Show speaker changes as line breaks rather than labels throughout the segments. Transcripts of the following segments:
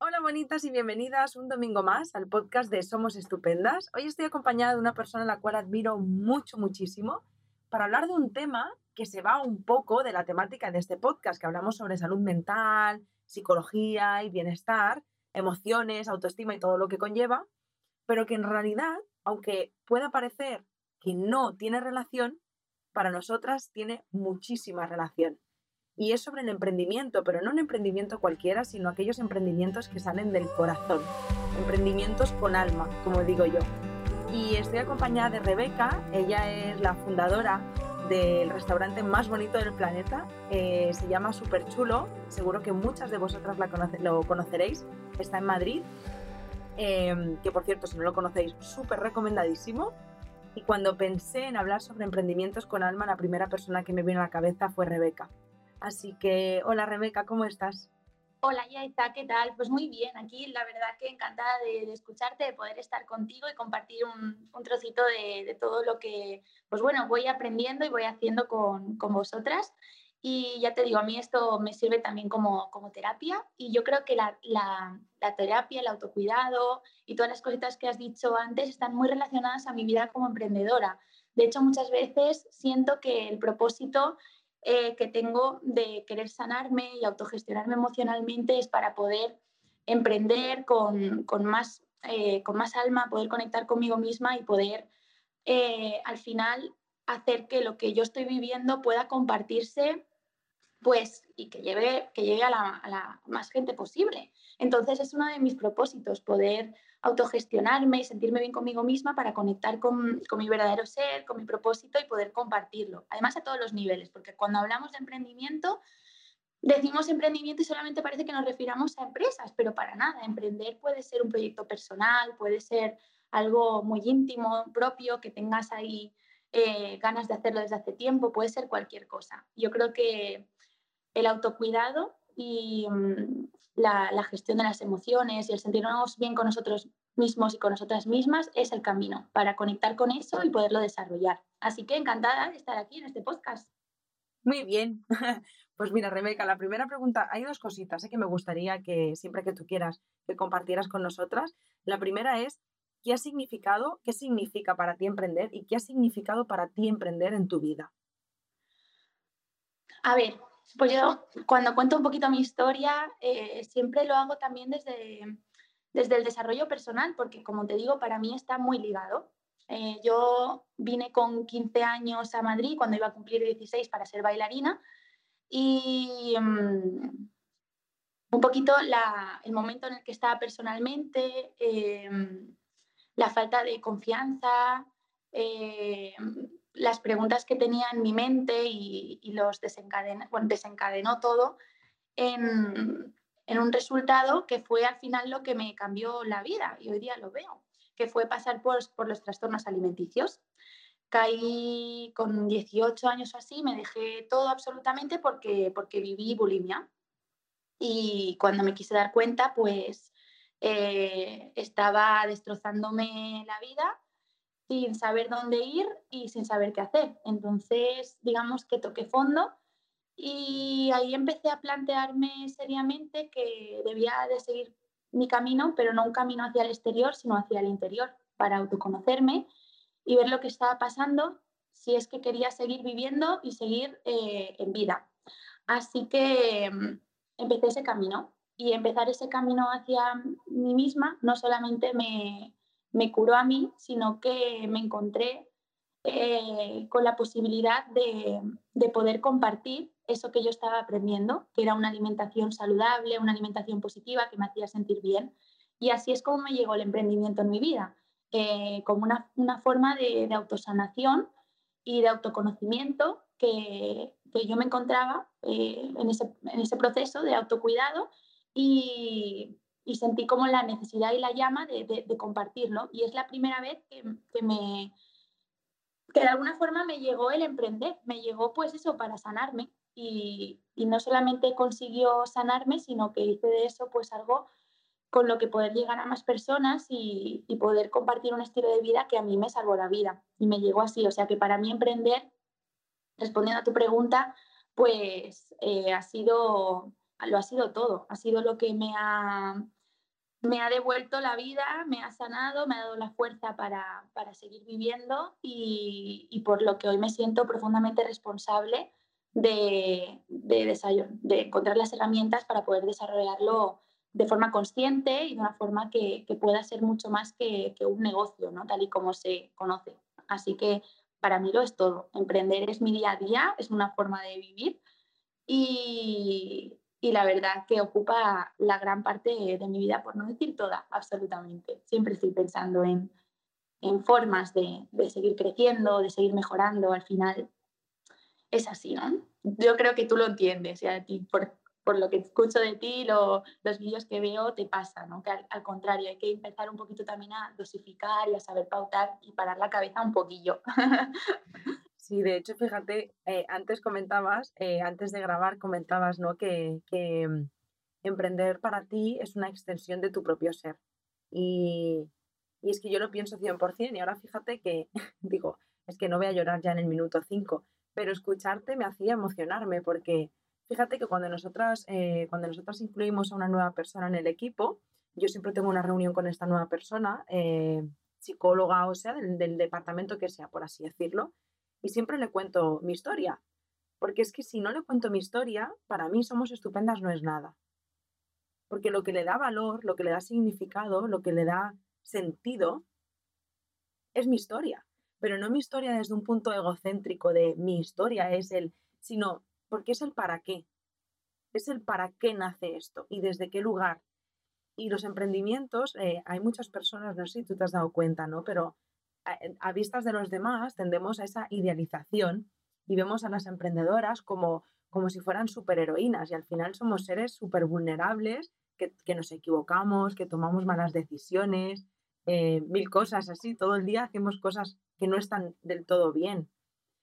Hola bonitas y bienvenidas un domingo más al podcast de Somos Estupendas. Hoy estoy acompañada de una persona a la cual admiro mucho, muchísimo, para hablar de un tema que se va un poco de la temática de este podcast, que hablamos sobre salud mental, psicología y bienestar, emociones, autoestima y todo lo que conlleva, pero que en realidad, aunque pueda parecer que no tiene relación, para nosotras tiene muchísima relación. Y es sobre el emprendimiento, pero no un emprendimiento cualquiera, sino aquellos emprendimientos que salen del corazón, emprendimientos con alma, como digo yo. Y estoy acompañada de Rebeca, ella es la fundadora del restaurante más bonito del planeta. Eh, se llama Super Chulo. Seguro que muchas de vosotras lo conoceréis. Está en Madrid. Em, que por cierto, si no lo conocéis, súper recomendadísimo. Y cuando pensé en hablar sobre emprendimientos con alma, la primera persona que me vino a la cabeza fue Rebeca. Así que, hola Rebeca, ¿cómo estás?
Hola Yaita, ¿qué tal? Pues muy bien, aquí la verdad que encantada de, escucharte, de poder estar contigo y compartir un, trocito de, todo lo que, pues bueno, voy aprendiendo y voy haciendo con, vosotras. Y ya te digo, a mí esto me sirve también como, terapia y yo creo que la, la, terapia, el autocuidado y todas las cositas que has dicho antes están muy relacionadas a mi vida como emprendedora. De hecho, muchas veces siento que el propósito eh, que tengo de querer sanarme y autogestionarme emocionalmente es para poder emprender con, con más, eh, con más alma, poder conectar conmigo misma y poder eh, al final hacer que lo que yo estoy viviendo pueda compartirse pues y que lleve, que llegue a la, más gente posible. Entonces es uno de mis propósitos, poder autogestionarme y sentirme bien conmigo misma para conectar con, mi verdadero ser, con mi propósito y poder compartirlo. Además a todos los niveles, porque cuando hablamos de emprendimiento, decimos emprendimiento y solamente parece que nos refiramos a empresas, pero para nada. Emprender puede ser un proyecto personal, puede ser algo muy íntimo, propio, que tengas ahí eh, ganas de hacerlo desde hace tiempo, puede ser cualquier cosa. Yo creo que el autocuidado y mm, la, gestión de las emociones y el sentirnos bien con nosotros mismos y con nosotras mismas es el camino para conectar con eso y poderlo desarrollar. Así que encantada de estar aquí en este podcast.
Muy bien. Pues mira, Rebeca, la primera pregunta, hay dos cositas ¿eh? que me gustaría que siempre que tú quieras que compartieras con nosotras. La primera es, ¿qué ha significado, qué significa para ti emprender y qué ha significado para ti emprender en tu vida?
A ver, pues yo cuando cuento un poquito mi historia, eh, siempre lo hago también desde, desde el desarrollo personal, porque como te digo, para mí está muy ligado. Eh, yo vine con 15 años a Madrid cuando iba a cumplir 16 para ser bailarina y mm, un poquito el momento en el que estaba personalmente, em, la falta de confianza, eh, las preguntas que tenía en mi mente y, los desencadenó, todo en, un resultado que fue al final lo que me cambió la vida y hoy día lo veo, que fue pasar por, los trastornos alimenticios. Caí con 18 años o así, me dejé todo absolutamente porque, porque viví bulimia. Y cuando me quise dar cuenta, pues eh, estaba destrozándome la vida sin saber dónde ir y sin saber qué hacer. Entonces, digamos que toqué fondo y ahí empecé a plantearme seriamente que debía de seguir mi camino, pero no un camino hacia el exterior, sino hacia el interior, para autoconocerme y ver lo que estaba pasando, si es que quería seguir viviendo y seguir eh, en vida. Así que mm, empecé ese camino y empezar ese camino hacia mí misma no solamente me, me curó a mí, sino que me encontré eh, con la posibilidad de, poder compartir eso que yo estaba aprendiendo, que era una alimentación saludable, una alimentación positiva que me hacía sentir bien. Y así es como me llegó el emprendimiento en mi vida, eh, como una, forma de, autosanación y de autoconocimiento que, yo me encontraba eh, en, ese, en ese proceso de autocuidado y, y sentí como la necesidad y la llama de, compartirlo. Y es la primera vez que, me, que de alguna forma me llegó el emprender, me llegó pues eso para sanarme y, no solamente consiguió sanarme, sino que hice de eso pues algo con lo que poder llegar a más personas y, poder compartir un estilo de vida que a mí me salvó la vida y me llegó así. O sea que para mí emprender, respondiendo a tu pregunta, pues eh, ha sido, lo ha sido todo, ha sido lo que me ha me ha devuelto la vida, me ha sanado, me ha dado la fuerza para, seguir viviendo y, por lo que hoy me siento profundamente responsable de, de, encontrar las herramientas para poder desarrollarlo de forma consciente y de una forma que, pueda ser mucho más que, que, un negocio, ¿no? tal y como se conoce. Así que para mí lo es todo. Emprender es mi día a día, es una forma de vivir y, y la verdad que ocupa la gran parte de mi vida, por no decir toda, absolutamente. Siempre estoy pensando en, en formas de, de, seguir creciendo, de seguir mejorando. Al final es así, ¿no? Yo creo que tú lo entiendes y a ti, por, por lo que escucho de ti, lo, los vídeos que veo, te pasa, ¿no? Que al, al, contrario, hay que empezar un poquito también a dosificar y a saber pautar y parar la cabeza un poquillo.
Sí, de hecho, fíjate, eh, antes comentabas, eh, antes de grabar, comentabas, ¿no? Que, que, mm, emprender para ti es una extensión de tu propio ser. Y, y es que yo lo pienso 100% y ahora fíjate que, digo, es que no voy a llorar ya en el minuto 5, pero escucharte me hacía emocionarme porque fíjate que cuando nosotras, eh, cuando nosotras incluimos a una nueva persona en el equipo, yo siempre tengo una reunión con esta nueva persona, psicóloga o sea, del, del departamento que sea, por así decirlo, y siempre le cuento mi historia. Porque es que si no le cuento mi historia, para mí Somos Estupendas no es nada. Porque lo que le da valor, lo que le da significado, lo que le da sentido, es mi historia. Pero no mi historia desde un punto egocéntrico de mi historia es el, sino porque es el para qué. Es el para qué nace esto y desde qué lugar. Y los emprendimientos, eh, hay muchas personas, no sé si tú te has dado cuenta, ¿no? Pero a, vistas de los demás tendemos a esa idealización y vemos a las emprendedoras como, como si fueran superheroínas y al final somos seres súper vulnerables, que, que, nos equivocamos, que tomamos malas decisiones, eh, mil cosas así, todo el día hacemos cosas que no están del todo bien.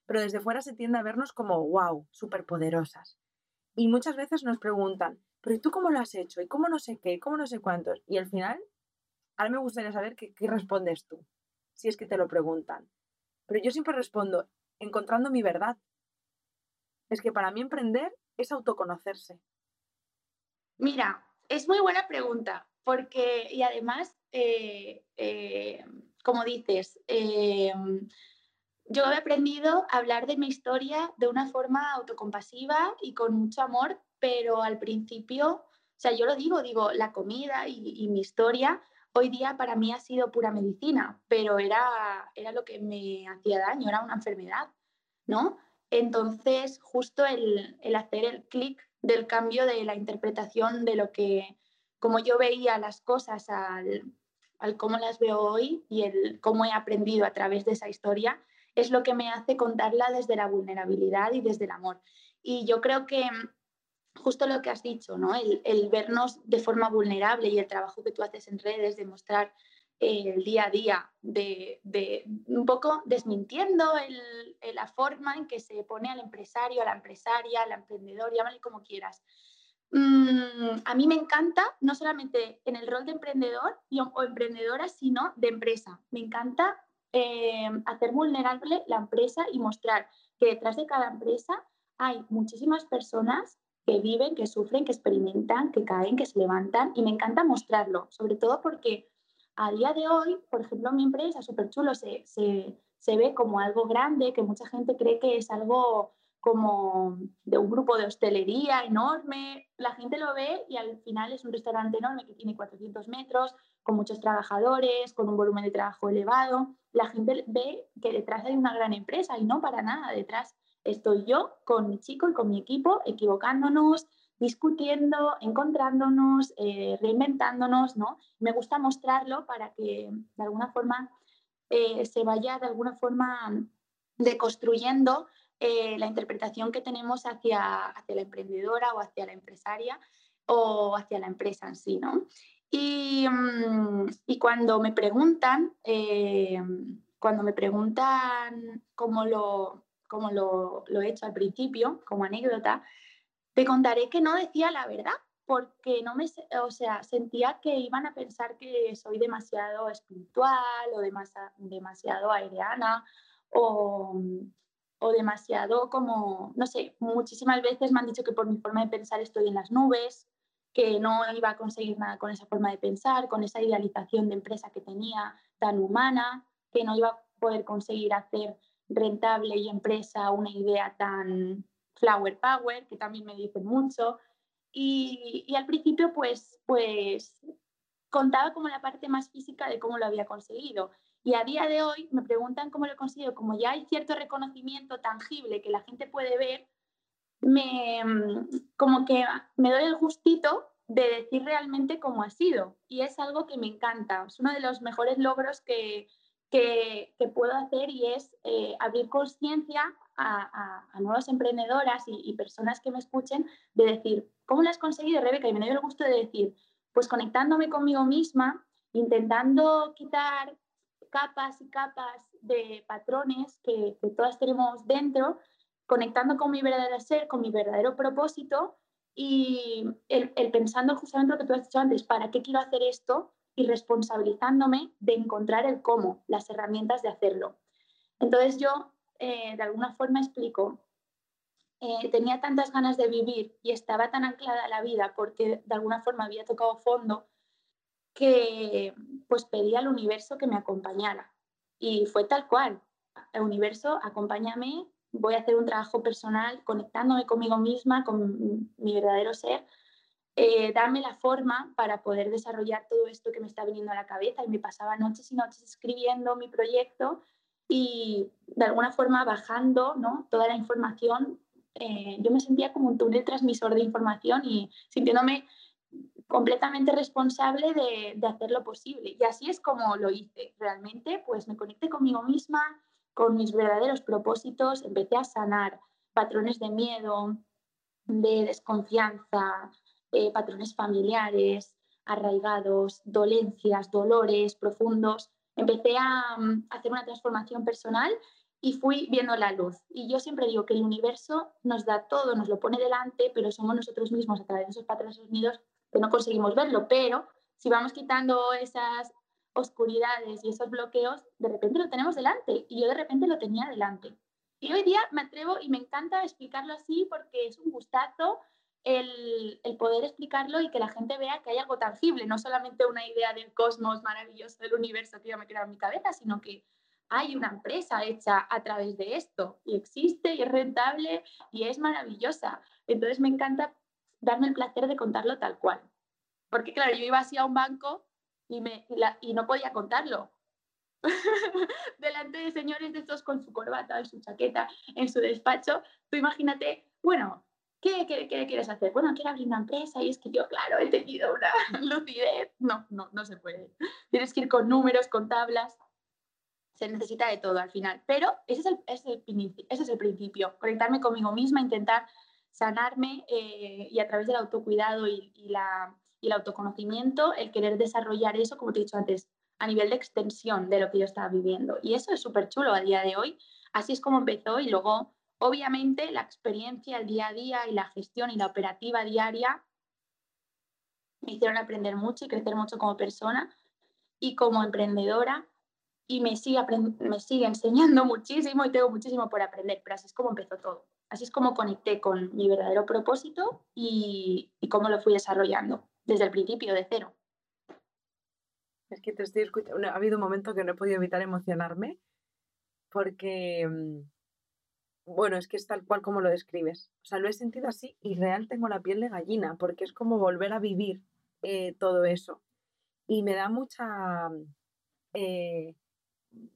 Pero desde fuera se tiende a vernos como, wow, superpoderosas. Y muchas veces nos preguntan, pero ¿y tú cómo lo has hecho? ¿Y cómo no sé qué? ¿Cómo no sé cuántos? Y al final, ahora me gustaría saber qué, qué respondes tú si es que te lo preguntan. Pero yo siempre respondo, encontrando mi verdad. Es que para mí emprender es autoconocerse.
Mira, es muy buena pregunta, porque, y además, eh, eh, como dices, eh, yo he aprendido a hablar de mi historia de una forma autocompasiva y con mucho amor, pero al principio, o sea, yo lo digo, digo, la comida y mi historia hoy día para mí ha sido pura medicina, pero era, era lo que me hacía daño, era una enfermedad, ¿no? Entonces, justo el, hacer el clic del cambio de la interpretación de lo que, como yo veía las cosas al, al cómo las veo hoy y el cómo he aprendido a través de esa historia, es lo que me hace contarla desde la vulnerabilidad y desde el amor. Y yo creo que justo lo que has dicho, ¿no? El, vernos de forma vulnerable y el trabajo que tú haces en redes de mostrar eh, el día a día, de, un poco desmintiendo la forma en que se pone al empresario, a la empresaria, al emprendedor, llámale como quieras. Mm, a mí me encanta, no solamente en el rol de emprendedor o emprendedora, sino de empresa. Me encanta eh, hacer vulnerable la empresa y mostrar que detrás de cada empresa hay muchísimas personas que viven, que sufren, que experimentan, que caen, que se levantan y me encanta mostrarlo, sobre todo porque a día de hoy, por ejemplo, mi empresa, súper chulo, se, se, se, ve como algo grande, que mucha gente cree que es algo como de un grupo de hostelería enorme. La gente lo ve y al final es un restaurante enorme que tiene 400 metros, con muchos trabajadores, con un volumen de trabajo elevado. La gente ve que detrás hay una gran empresa y no para nada, detrás estoy yo con mi chico y con mi equipo equivocándonos, discutiendo, encontrándonos, eh, reinventándonos, ¿no? Me gusta mostrarlo para que de alguna forma eh, se vaya de alguna forma deconstruyendo eh, la interpretación que tenemos hacia, hacia la emprendedora o hacia la empresaria o hacia la empresa en sí, ¿no? Y, mm, y cuando me preguntan, cuando me preguntan cómo lo, como lo, he hecho al principio, como anécdota, te contaré que no decía la verdad porque no me, o sea, sentía que iban a pensar que soy demasiado espiritual o demasiado, o, o, demasiado como, no sé, muchísimas veces me han dicho que por mi forma de pensar estoy en las nubes que no iba a conseguir nada con esa forma de pensar, con esa idealización de empresa que tenía tan humana, que no iba a poder conseguir hacer rentable y empresa una idea tan flower power, que también me dicen mucho. Y, y, al principio, pues, pues contaba como la parte más física de cómo lo había conseguido. Y a día de hoy me preguntan cómo lo he conseguido, como ya hay cierto reconocimiento tangible que la gente puede ver, me, como que me doy el gustito de decir realmente cómo ha sido. Y es algo que me encanta. Es uno de los mejores logros que, que, puedo hacer y es eh, abrir conciencia a, a, nuevas emprendedoras y, personas que me escuchen de decir, ¿cómo lo has conseguido, Rebeca? Y me doy el gusto de decir, pues conectándome conmigo misma, intentando quitar capas y capas de patrones que, que todas tenemos dentro, conectando con mi verdadero ser, con mi verdadero propósito y el, el, pensando justamente lo que tú has dicho antes, ¿para qué quiero hacer esto? Y responsabilizándome de encontrar el cómo, las herramientas de hacerlo. Entonces yo eh, de alguna forma explico, eh, tenía tantas ganas de vivir y estaba tan anclada a la vida porque de alguna forma había tocado fondo que pues pedí al universo que me acompañara. Y fue tal cual. El universo, acompáñame, voy a hacer un trabajo personal conectándome conmigo misma, con mi verdadero ser, eh, darme la forma para poder desarrollar todo esto que me está viniendo a la cabeza. Y me pasaba noches y noches escribiendo mi proyecto y de alguna forma bajando ¿no? toda la información. Eh, yo me sentía como un túnel transmisor de información y sintiéndome completamente responsable de, de hacer lo posible. Y así es como lo hice. Realmente, pues me conecté conmigo misma, con mis verdaderos propósitos, empecé a sanar patrones de miedo, de desconfianza, eh, patrones familiares, arraigados, dolencias, dolores profundos. Empecé a, mm, hacer una transformación personal y fui viendo la luz. Y yo siempre digo que el universo nos da todo, nos lo pone delante, pero somos nosotros mismos a través de esos patrones unidos que no conseguimos verlo. Pero si vamos quitando esas oscuridades y esos bloqueos, de repente lo tenemos delante y yo de repente lo tenía delante. Y hoy día me atrevo y me encanta explicarlo así porque es un gustazo el, poder explicarlo y que la gente vea que hay algo tangible, no solamente una idea del cosmos maravilloso del universo que yo me queda en mi cabeza, sino que hay una empresa hecha a través de esto y existe y es rentable y es maravillosa. Entonces me encanta darme el placer de contarlo tal cual. Porque claro, yo iba así a un banco y, y, no podía contarlo. Delante de señores de estos con su corbata, en su chaqueta, en su despacho, tú imagínate, bueno, ¿qué, qué, qué quieres hacer? Bueno, quiero abrir una empresa y es que yo, claro, he tenido una lucidez. No, no, no se puede. Tienes que ir con números, con tablas. Se necesita de todo al final. Pero ese es el, ese es el, ese es el principio. Conectarme conmigo misma, intentar sanarme eh, y a través del autocuidado y, y la y el autoconocimiento, el querer desarrollar eso, como te he dicho antes, a nivel de extensión de lo que yo estaba viviendo. Y eso es súper chulo a día de hoy. Así es como empezó y luego, obviamente, la experiencia, el día a día y la gestión y la operativa diaria me hicieron aprender mucho y crecer mucho como persona y como emprendedora y me sigue, me sigue enseñando muchísimo y tengo muchísimo por aprender, pero así es como empezó todo. Así es como conecté con mi verdadero propósito y, y cómo lo fui desarrollando desde el principio, de cero.
Es que te estoy escuchando. Ha habido un momento que no he podido evitar emocionarme porque, mm, bueno, es que es tal cual como lo describes. O sea, lo he sentido así y real tengo la piel de gallina porque es como volver a vivir eh, todo eso. Y me da mucha, eh,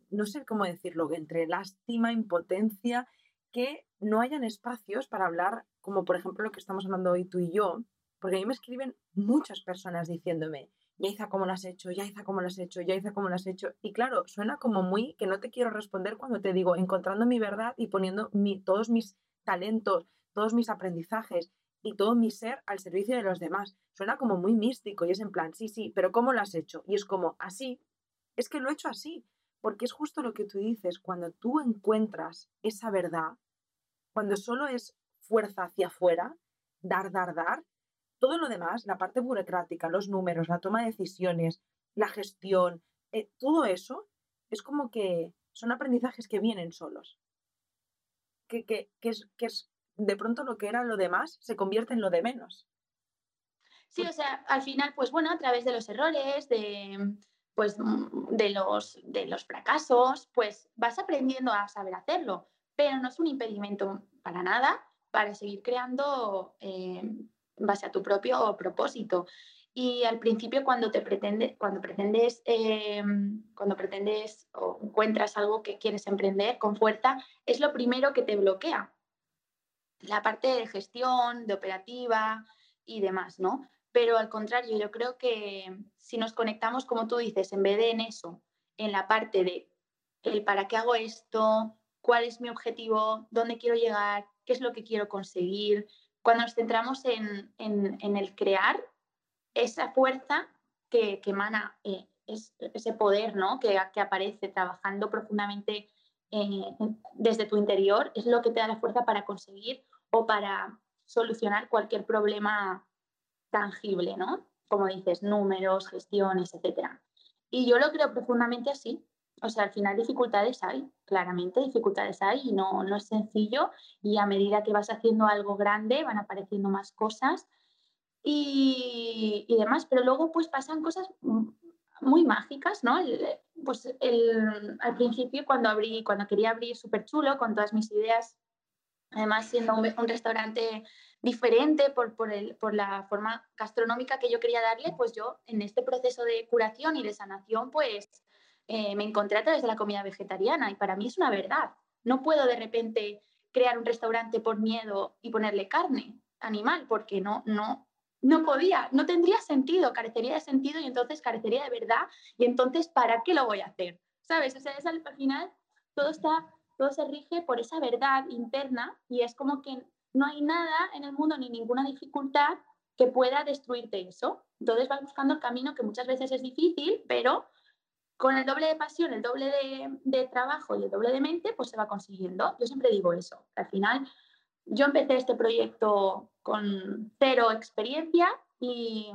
no sé cómo decirlo, entre lástima, impotencia, que no hayan espacios para hablar, como por ejemplo lo que estamos hablando hoy tú y yo, porque a mí me escriben muchas personas diciéndome, Yaiza, ¿cómo lo has hecho? Yaiza, ¿cómo lo has hecho? Yaiza, ¿cómo lo has hecho? Y claro, suena como muy que no te quiero responder cuando te digo encontrando mi verdad y poniendo mi, todos mis talentos, todos mis aprendizajes y todo mi ser al servicio de los demás. Suena como muy místico y es en plan, sí, sí, pero ¿cómo lo has hecho? Y es como, así, es que lo he hecho así, porque es justo lo que tú dices, cuando tú encuentras esa verdad, cuando solo es fuerza hacia afuera, dar, dar, dar, todo lo demás, la parte burocrática, los números, la toma de decisiones, la gestión, eh, todo eso es como que son aprendizajes que vienen solos. Que, que, que, es, que es de pronto lo que era lo demás se convierte en lo de menos.
Sí, o sea, al final, pues bueno, a través de los errores, de, pues, de, los, de los fracasos, pues vas aprendiendo a saber hacerlo, pero no es un impedimento para nada para seguir creando eh, base a tu propio propósito. Y al principio cuando te pretende, cuando pretendes, eh, cuando pretendes o encuentras algo que quieres emprender con fuerza, es lo primero que te bloquea. La parte de gestión, de operativa y demás, ¿no? Pero al contrario, yo creo que si nos conectamos, como tú dices, en vez de en eso, en la parte de el para qué hago esto, cuál es mi objetivo, dónde quiero llegar, qué es lo que quiero conseguir, cuando nos centramos en, el crear, esa fuerza que, emana eh, ese poder ¿no? que, aparece trabajando profundamente desde tu interior es lo que te da la fuerza para conseguir o para solucionar cualquier problema tangible, ¿no? Como dices, números, gestiones, etc. Y yo lo creo profundamente así. O sea, al final dificultades hay, claramente dificultades hay y no, no es sencillo y a medida que vas haciendo algo grande van apareciendo más cosas y, demás, pero luego pues pasan cosas muy mágicas, ¿no? pues al principio cuando abrí, cuando quería abrir súper chulo con todas mis ideas, además siendo un, restaurante diferente por, por, el, por, la forma gastronómica que yo quería darle, pues yo en este proceso de curación y de sanación pues eh, me encontré a través de la comida vegetariana y para mí es una verdad. No puedo de repente crear un restaurante por miedo y ponerle carne animal porque no, no, no podía, no tendría sentido, carecería de sentido y entonces carecería de verdad y entonces ¿para qué lo voy a hacer? ¿Sabes? O sea, es al, final todo está, todo se rige por esa verdad interna y es como que no hay nada en el mundo ni ninguna dificultad que pueda destruirte eso. Entonces vas buscando el camino que muchas veces es difícil, pero con el doble de pasión, el doble de, trabajo y el doble de mente, pues se va consiguiendo. Yo siempre digo eso. Al final yo empecé este proyecto con cero experiencia y,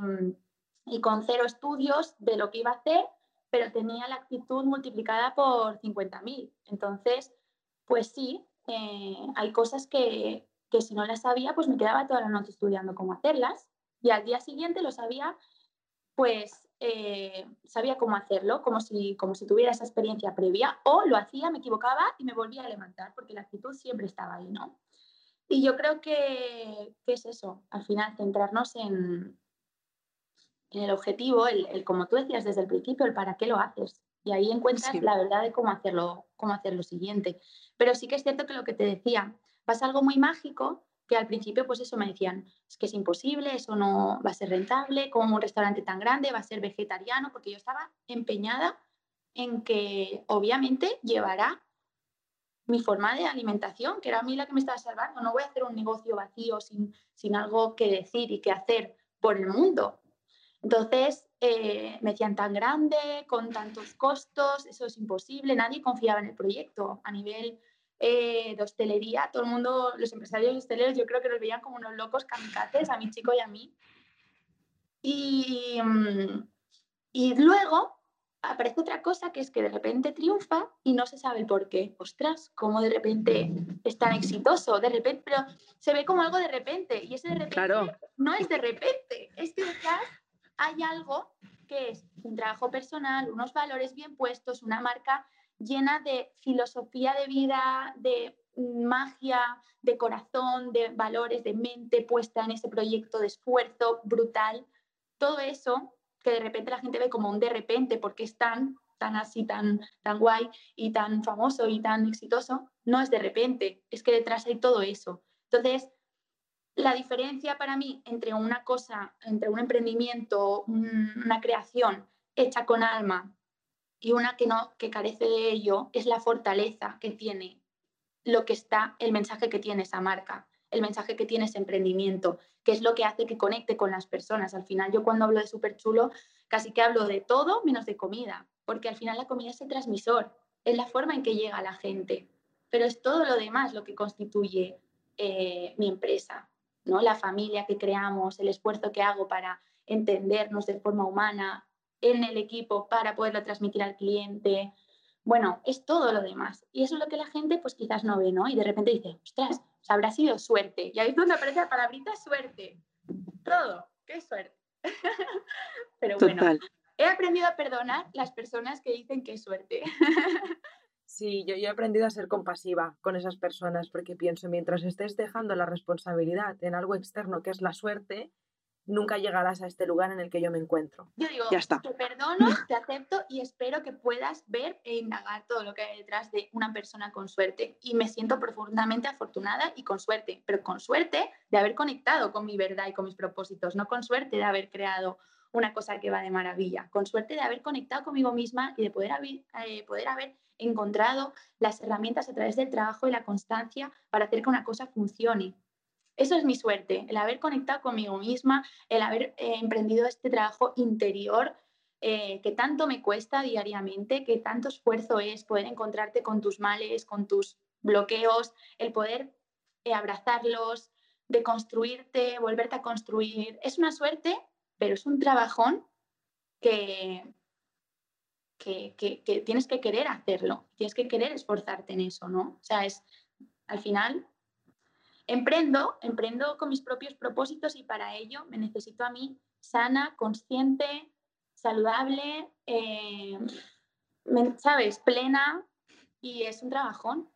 con cero estudios de lo que iba a hacer, pero tenía la actitud multiplicada por 50.000. Entonces, pues sí, eh, hay cosas que, si no las sabía, pues me quedaba toda la noche estudiando cómo hacerlas y al día siguiente lo sabía, pues eh, sabía cómo hacerlo, como si, como si tuviera esa experiencia previa, o lo hacía, me equivocaba y me volvía a levantar, porque la actitud siempre estaba ahí, ¿no? Y yo creo que, es eso, al final centrarnos en, en el objetivo, el, como tú decías desde el principio, el para qué lo haces. Y ahí encuentras la verdad de cómo hacerlo, cómo hacer lo siguiente. Pero sí que es cierto que lo que te decía, pasa algo muy mágico que al principio pues eso me decían, es que es imposible, eso no va a ser rentable, como un restaurante tan grande va a ser vegetariano, porque yo estaba empeñada en que obviamente llevará mi forma de alimentación, que era a mí la que me estaba salvando. No voy a hacer un negocio vacío sin, sin algo que decir y que hacer por el mundo. Entonces, eh, me decían tan grande, con tantos costos, eso es imposible, nadie confiaba en el proyecto. A nivel eh, de hostelería, todo el mundo, los empresarios hosteleros, yo creo que nos veían como unos locos kamikazes, a mi chico y a mí. Y, mm, y luego aparece otra cosa que es que de repente triunfa y no se sabe el por qué. Ostras, cómo de repente es tan exitoso, de repente, pero se ve como algo de repente y ese de repente no es de repente, es que detrás hay algo que es un trabajo personal, unos valores bien puestos, una marca llena de filosofía de vida, de magia, de corazón, de valores, de mente puesta en ese proyecto de esfuerzo brutal. Todo eso que de repente la gente ve como un de repente porque es tan, tan así, tan, tan guay y tan famoso y tan exitoso, no es de repente, es que detrás hay todo eso. Entonces, la diferencia para mí entre una cosa, entre un emprendimiento, una creación hecha con alma y una que no, que carece de ello, es la fortaleza que tiene lo que está, el mensaje que tiene esa marca el mensaje que tiene ese emprendimiento, que es lo que hace que conecte con las personas. Al final, yo cuando hablo de súper chulo, casi que hablo de todo menos de comida, porque al final la comida es el transmisor, es la forma en que llega a la gente, pero es todo lo demás lo que constituye eh, mi empresa, ¿no? La familia que creamos, el esfuerzo que hago para entendernos de forma humana en el equipo para poderlo transmitir al cliente. Bueno, es todo lo demás. Y eso es lo que la gente pues quizás no ve, ¿no? Y de repente dice, ostras, habrá sido suerte. Y ahí es donde aparece la palabrita suerte. Todo, qué suerte. Pero bueno, he aprendido a perdonar las personas que dicen que es suerte.
Sí, yo, yo, he aprendido a ser compasiva con esas personas porque pienso, mientras estés dejando la responsabilidad en algo externo que es la suerte, nunca llegarás a este lugar en el que yo me encuentro.
Yo digo, ya está. te perdono, te acepto y espero que puedas ver e indagar todo lo que hay detrás de una persona con suerte. Y me siento profundamente afortunada y con suerte, pero con suerte de haber conectado con mi verdad y con mis propósitos, no con suerte de haber creado una cosa que va de maravilla, con suerte de haber conectado conmigo misma y de poder haber, eh, poder haber encontrado las herramientas a través del trabajo y la constancia para hacer que una cosa funcione. Eso es mi suerte, el haber conectado conmigo misma, el haber eh, emprendido este trabajo interior eh, que tanto me cuesta diariamente, que tanto esfuerzo es poder encontrarte con tus males, con tus bloqueos, el poder eh, abrazarlos, de construirte, volverte a construir. Es una suerte, pero es un trabajón que, que, que, tienes que querer hacerlo, tienes que querer esforzarte en eso, ¿no? O sea, es al final Emprendo, emprendo con mis propios propósitos y para ello me necesito a mí sana, consciente, saludable, eh, ¿sabes? Plena y es un trabajón.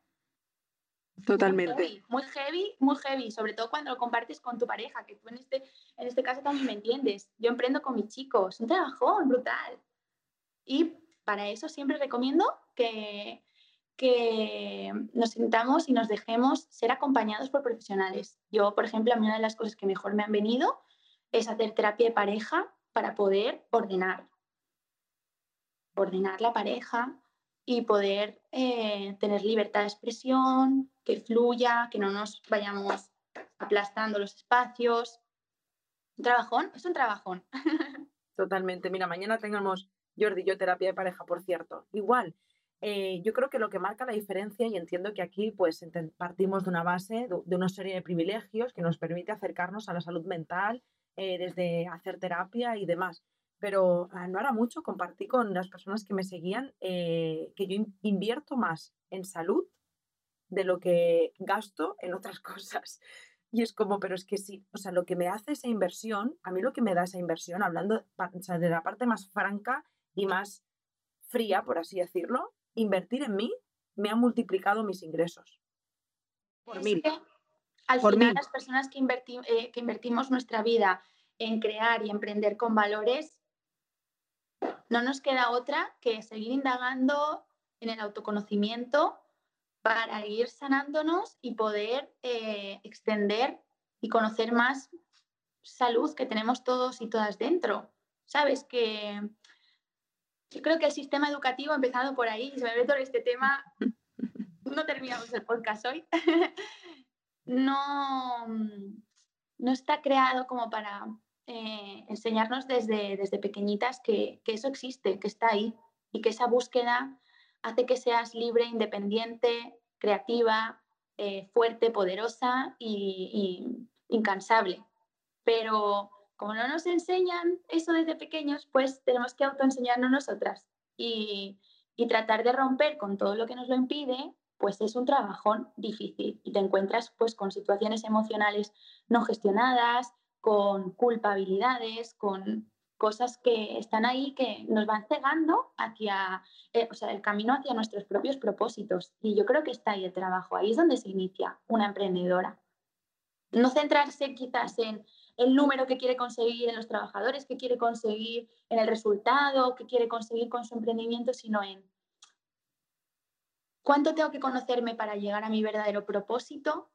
Totalmente.
Muy heavy, muy heavy, sobre todo cuando lo compartes con tu pareja, que tú en este, en este caso también me entiendes. Yo emprendo con mis chicos, es un trabajón brutal. Y para eso siempre recomiendo que, que nos sintamos y nos dejemos ser acompañados por profesionales. Yo, por ejemplo, a mí una de las cosas que mejor me han venido es hacer terapia de pareja para poder ordenar. Ordenar la pareja y poder eh, tener libertad de expresión, que fluya, que no nos vayamos aplastando los espacios. Un trabajón, es un trabajón.
Totalmente. Mira, mañana tengamos Jordi y yo terapia de pareja, por cierto. Igual, eh, yo creo que lo que marca la diferencia, y entiendo que aquí pues partimos de una base, de, una serie de privilegios que nos permite acercarnos a la salud mental eh, desde hacer terapia y demás. Pero ah, no hará mucho compartí con las personas que me seguían eh, que yo invierto más en salud de lo que gasto en otras cosas. Y es como, pero es que sí, o sea, lo que me hace esa inversión, a mí lo que me da esa inversión, hablando de la parte más franca y más fría, por así decirlo, invertir en mí me ha multiplicado mis ingresos.
Por mil. al final, las personas que, eh, que invertimos nuestra vida en crear y emprender con valores, no nos queda otra que seguir indagando en el autoconocimiento para ir sanándonos y poder eh, extender y conocer más salud que tenemos todos y todas dentro. Sabes que yo creo que el sistema educativo ha empezado por ahí, me meto en este tema, no terminamos el podcast hoy, no, no está creado como para eh, enseñarnos desde, desde pequeñitas que, eso existe, que está ahí y que esa búsqueda hace que seas libre, independiente, creativa, eh, fuerte, poderosa y, y incansable. Pero como no nos enseñan eso desde pequeños, pues tenemos que autoenseñarnos nosotras y, y tratar de romper con todo lo que nos lo impide, pues es un trabajón difícil y te encuentras pues con situaciones emocionales no gestionadas, con culpabilidades, con cosas que están ahí que nos van cegando hacia, eh, o sea, el camino hacia nuestros propios propósitos. Y yo creo que está ahí el trabajo, ahí es donde se inicia una emprendedora. No centrarse quizás en el número que quiere conseguir en los trabajadores, que quiere conseguir en el resultado, que quiere conseguir con su emprendimiento, sino en cuánto tengo que conocerme para llegar a mi verdadero propósito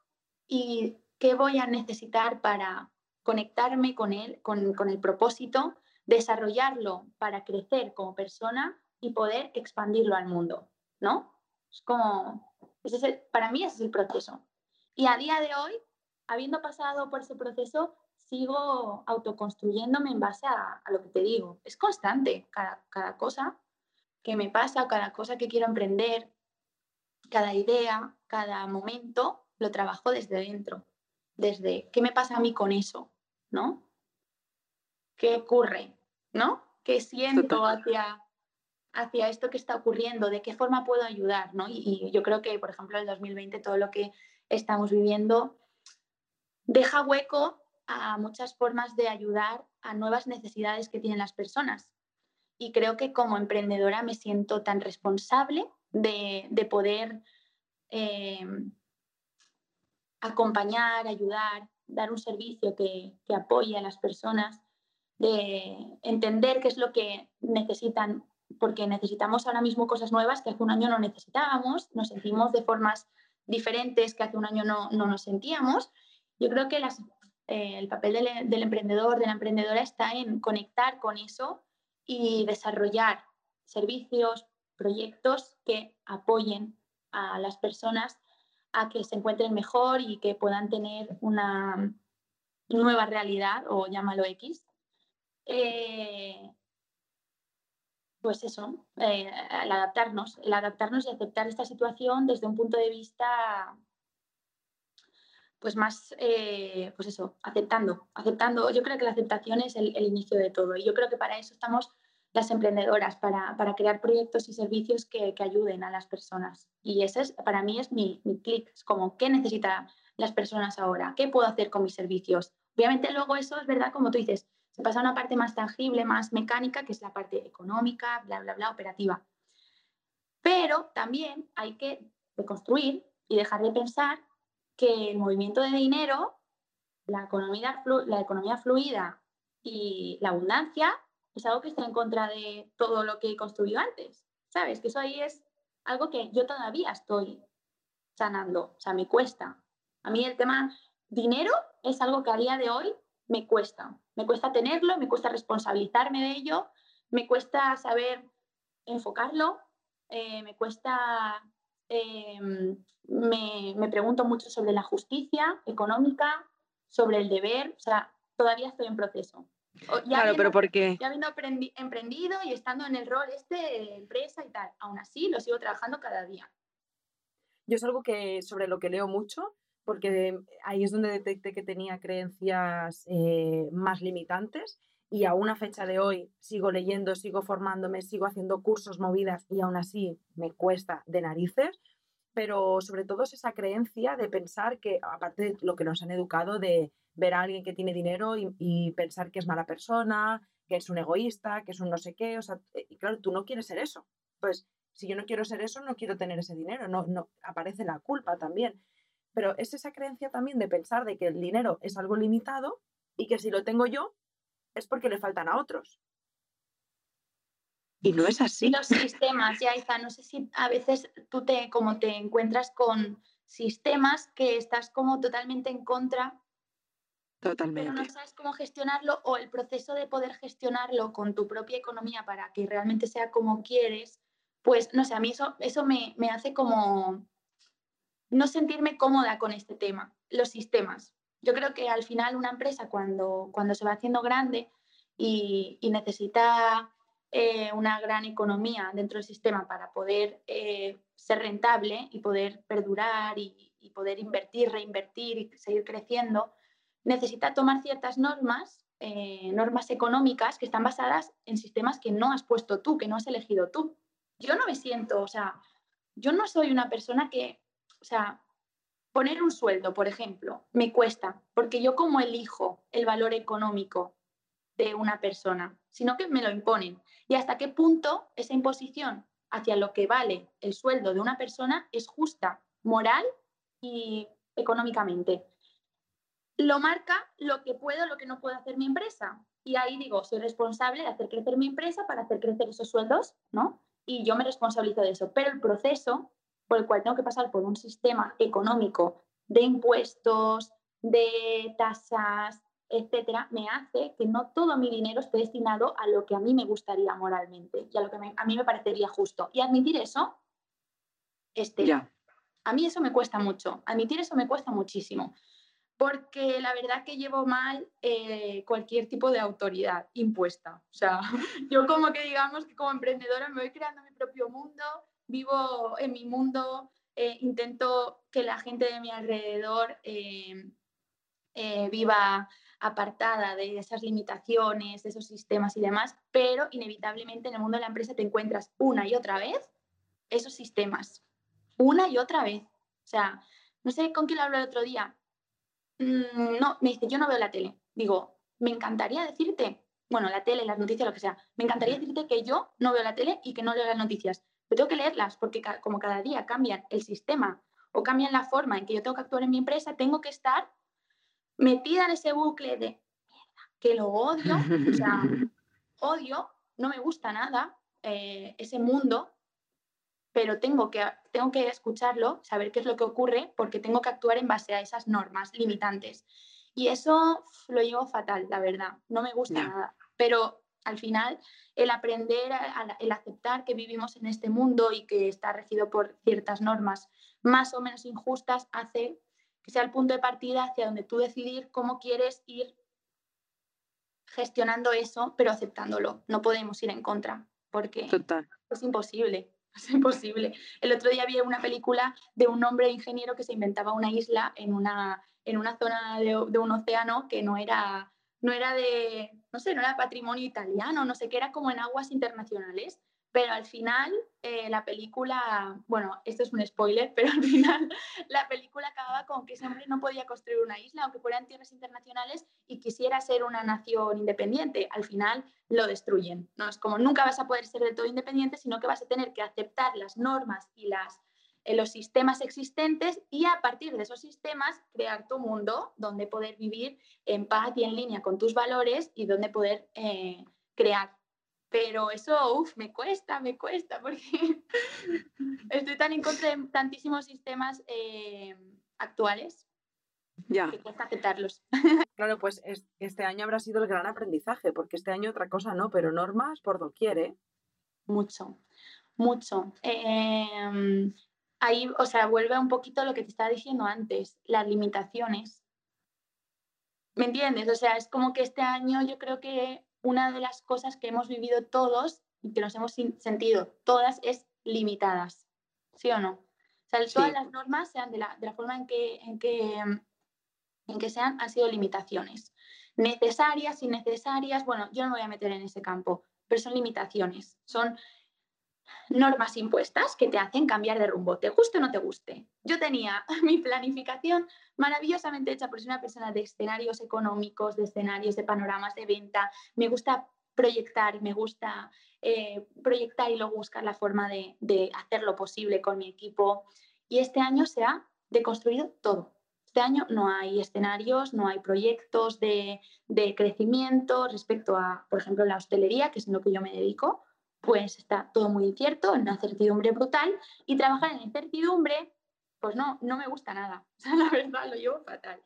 y qué voy a necesitar para conectarme con él, con, el propósito, desarrollarlo para crecer como persona y poder expandirlo al mundo, ¿no? Es como, para mí ese es el proceso. Y a día de hoy, habiendo pasado por ese proceso, sigo autoconstruyéndome en base a, lo que te digo. Es constante cada, cada cosa que me pasa, cada cosa que quiero emprender, cada idea, cada momento, lo trabajo desde dentro, desde qué me pasa a mí con eso, ¿no? ¿Qué ocurre, ¿no? ¿Qué siento hacia, hacia esto que está ocurriendo? ¿De qué forma puedo ayudar, ¿no? Y, y yo creo que, por ejemplo, el 2020, todo lo que estamos viviendo deja hueco a muchas formas de ayudar a nuevas necesidades que tienen las personas. Y creo que como emprendedora me siento tan responsable de, poder eh, acompañar, ayudar, dar un servicio que, que apoye a las personas, de entender qué es lo que necesitan, porque necesitamos ahora mismo cosas nuevas que hace un año no necesitábamos, nos sentimos de formas diferentes que hace un año no, no nos sentíamos. Yo creo que las, eh, el papel del, emprendedor, de la emprendedora está en conectar con eso y desarrollar servicios, proyectos que apoyen a las personas a que se encuentren mejor y que puedan tener una nueva realidad o llámalo X. Eh, pues eso, eh, adaptarnos, el adaptarnos y aceptar esta situación desde un punto de vista, pues más, eh, pues eso, aceptando, aceptando. Yo creo que la aceptación es el, inicio de todo y yo creo que para eso estamos las emprendedoras, para, para crear proyectos y servicios que, que, ayuden a las personas. Y ese es, para mí es mi, mi clic, es como, ¿qué necesitan las personas ahora? ¿Qué puedo hacer con mis servicios? Obviamente luego eso es verdad, como tú dices, se pasa a una parte más tangible, más mecánica, que es la parte económica, bla, bla, bla, operativa. Pero también hay que reconstruir y dejar de pensar que el movimiento de dinero, la economía, la economía fluida y la abundancia es algo que está en contra de todo lo que he construido antes. ¿Sabes? Que eso ahí es algo que yo todavía estoy sanando, o sea, me cuesta. A mí el tema dinero es algo que a día de hoy me cuesta. Me cuesta tenerlo, me cuesta responsabilizarme de ello, me cuesta saber enfocarlo, eh, me cuesta, em, me, me, pregunto mucho sobre la justicia económica, sobre el deber, o sea, todavía estoy en proceso.
Ya claro, pero ¿por qué?
Ya habiendo emprendido y estando en el rol este de empresa y tal, aún así lo sigo trabajando cada día.
Yo es algo que sobre lo que leo mucho porque ahí es donde detecté que tenía creencias eh, más limitantes y a una fecha de hoy sigo leyendo, sigo formándome, sigo haciendo cursos, movidas y aún así me cuesta de narices, pero sobre todo es esa creencia de pensar que, aparte de lo que nos han educado, de ver a alguien que tiene dinero y, pensar que es mala persona, que es un egoísta, que es un no sé qué, o sea, y claro, tú no quieres ser eso. Pues si yo no quiero ser eso, no quiero tener ese dinero, no, no aparece la culpa también. Pero es esa creencia también de pensar de que el dinero es algo limitado y que si lo tengo yo es porque le faltan a otros. Y no es así.
Los sistemas, ya está. No sé si a veces tú te, como te encuentras con sistemas que estás como totalmente en contra.
Totalmente.
Pero no sabes cómo gestionarlo o el proceso de poder gestionarlo con tu propia economía para que realmente sea como quieres. Pues no sé, a mí eso, eso me, me hace como no sentirme cómoda con este tema, los sistemas. Yo creo que al final una empresa cuando, cuando se va haciendo grande y, necesita eh, una gran economía dentro del sistema para poder eh, ser rentable y poder perdurar y, poder invertir, reinvertir y seguir creciendo, necesita tomar ciertas normas, eh, normas económicas que están basadas en sistemas que no has puesto tú, que no has elegido tú. Yo no me siento, o sea, yo no soy una persona que o sea, poner un sueldo, por ejemplo, me cuesta, porque yo como elijo el valor económico de una persona, sino que me lo imponen. Y hasta qué punto esa imposición hacia lo que vale el sueldo de una persona es justa, moral y económicamente. Lo marca lo que puedo, lo que no puede hacer mi empresa. Y ahí digo, soy responsable de hacer crecer mi empresa para hacer crecer esos sueldos, ¿no? Y yo me responsabilizo de eso. Pero el proceso por el cual tengo que pasar por un sistema económico de impuestos, de tasas, etcétera, me hace que no todo mi dinero esté destinado a lo que a mí me gustaría moralmente y a lo que a mí me parecería justo. Y admitir eso, este, a mí eso me cuesta mucho. Admitir eso me cuesta muchísimo. Porque la verdad que llevo mal eh, cualquier tipo de autoridad impuesta. O sea, yo como que digamos que como emprendedora me voy creando mi propio mundo, vivo en mi mundo, eh, intento que la gente de mi alrededor eh, eh, viva apartada de esas limitaciones, de esos sistemas y demás, pero inevitablemente en el mundo de la empresa te encuentras una y otra vez esos sistemas, una y otra vez. O sea, no sé con quién lo hablé el otro día. mm, no, me dice, yo no veo la tele. Digo, me encantaría decirte, bueno, la tele, las noticias, lo que sea, me encantaría decirte que yo no veo la tele y que no leo las noticias. Pero tengo que leerlas porque como cada día cambian el sistema o cambian la forma en que yo tengo que actuar en mi empresa, tengo que estar metida en ese bucle de que lo odio, o sea, odio, no me gusta nada eh, ese mundo, pero tengo que, tengo que escucharlo, saber qué es lo que ocurre, porque tengo que actuar en base a esas normas limitantes. Y eso lo llevo fatal, la verdad, no me gusta nada. Pero al final, el aprender, el aceptar que vivimos en este mundo y que está regido por ciertas normas más o menos injustas, hace que sea el punto de partida hacia donde tú decidir cómo quieres ir gestionando eso, pero aceptándolo. No podemos ir en contra, porque es imposible. Es imposible. El otro día vi una película de un hombre ingeniero que se inventaba una isla en una, en una zona de, de un océano que no era, no era de, no sé, no era patrimonio italiano, no sé qué, era como en aguas internacionales pero al final eh, la película, bueno, esto es un spoiler, pero al final la película acababa con que ese hombre no podía construir una isla, aunque fueran tierras internacionales y quisiera ser una nación independiente. Al final lo destruyen. ¿no? Es como nunca vas a poder ser del todo independiente, sino que vas a tener que aceptar las normas y las, eh, los sistemas existentes y a partir de esos sistemas crear tu mundo donde poder vivir en paz y en línea con tus valores y donde poder eh, crear pero eso, uff, me cuesta, me cuesta, porque estoy tan en contra de tantísimos sistemas eh, actuales
ya.
que cuesta aceptarlos.
Claro, pues este año habrá sido el gran aprendizaje, porque este año otra cosa no, pero normas por doquier, ¿eh?
Mucho, mucho. Em, ahí, o sea, vuelve un poquito a lo que te estaba diciendo antes, las limitaciones. ¿Me entiendes? O sea, es como que este año yo creo que una de las cosas que hemos vivido todos y que nos hemos sentido todas es limitadas, ¿sí o no? O sea, todas las normas, sean de la, de la forma en que, en, que, en que sean, han sido limitaciones. Necesarias, innecesarias, bueno, yo no me voy a meter en ese campo, pero son limitaciones, son normas impuestas que te hacen cambiar de rumbo, te guste o no te guste. Yo tenía mi planificación maravillosamente hecha por ser una persona de escenarios económicos, de escenarios, de panoramas de venta. Me gusta proyectar, me gusta eh, proyectar y luego buscar la forma de, de hacer lo posible con mi equipo. Y este año se ha deconstruido todo. Este año no hay escenarios, no hay proyectos de, de, crecimiento respecto a, por ejemplo, la hostelería, que es en lo que yo me dedico pues está todo muy incierto, una certidumbre brutal, y trabajar en incertidumbre, pues no, no me gusta nada. O sea, la verdad, lo llevo fatal.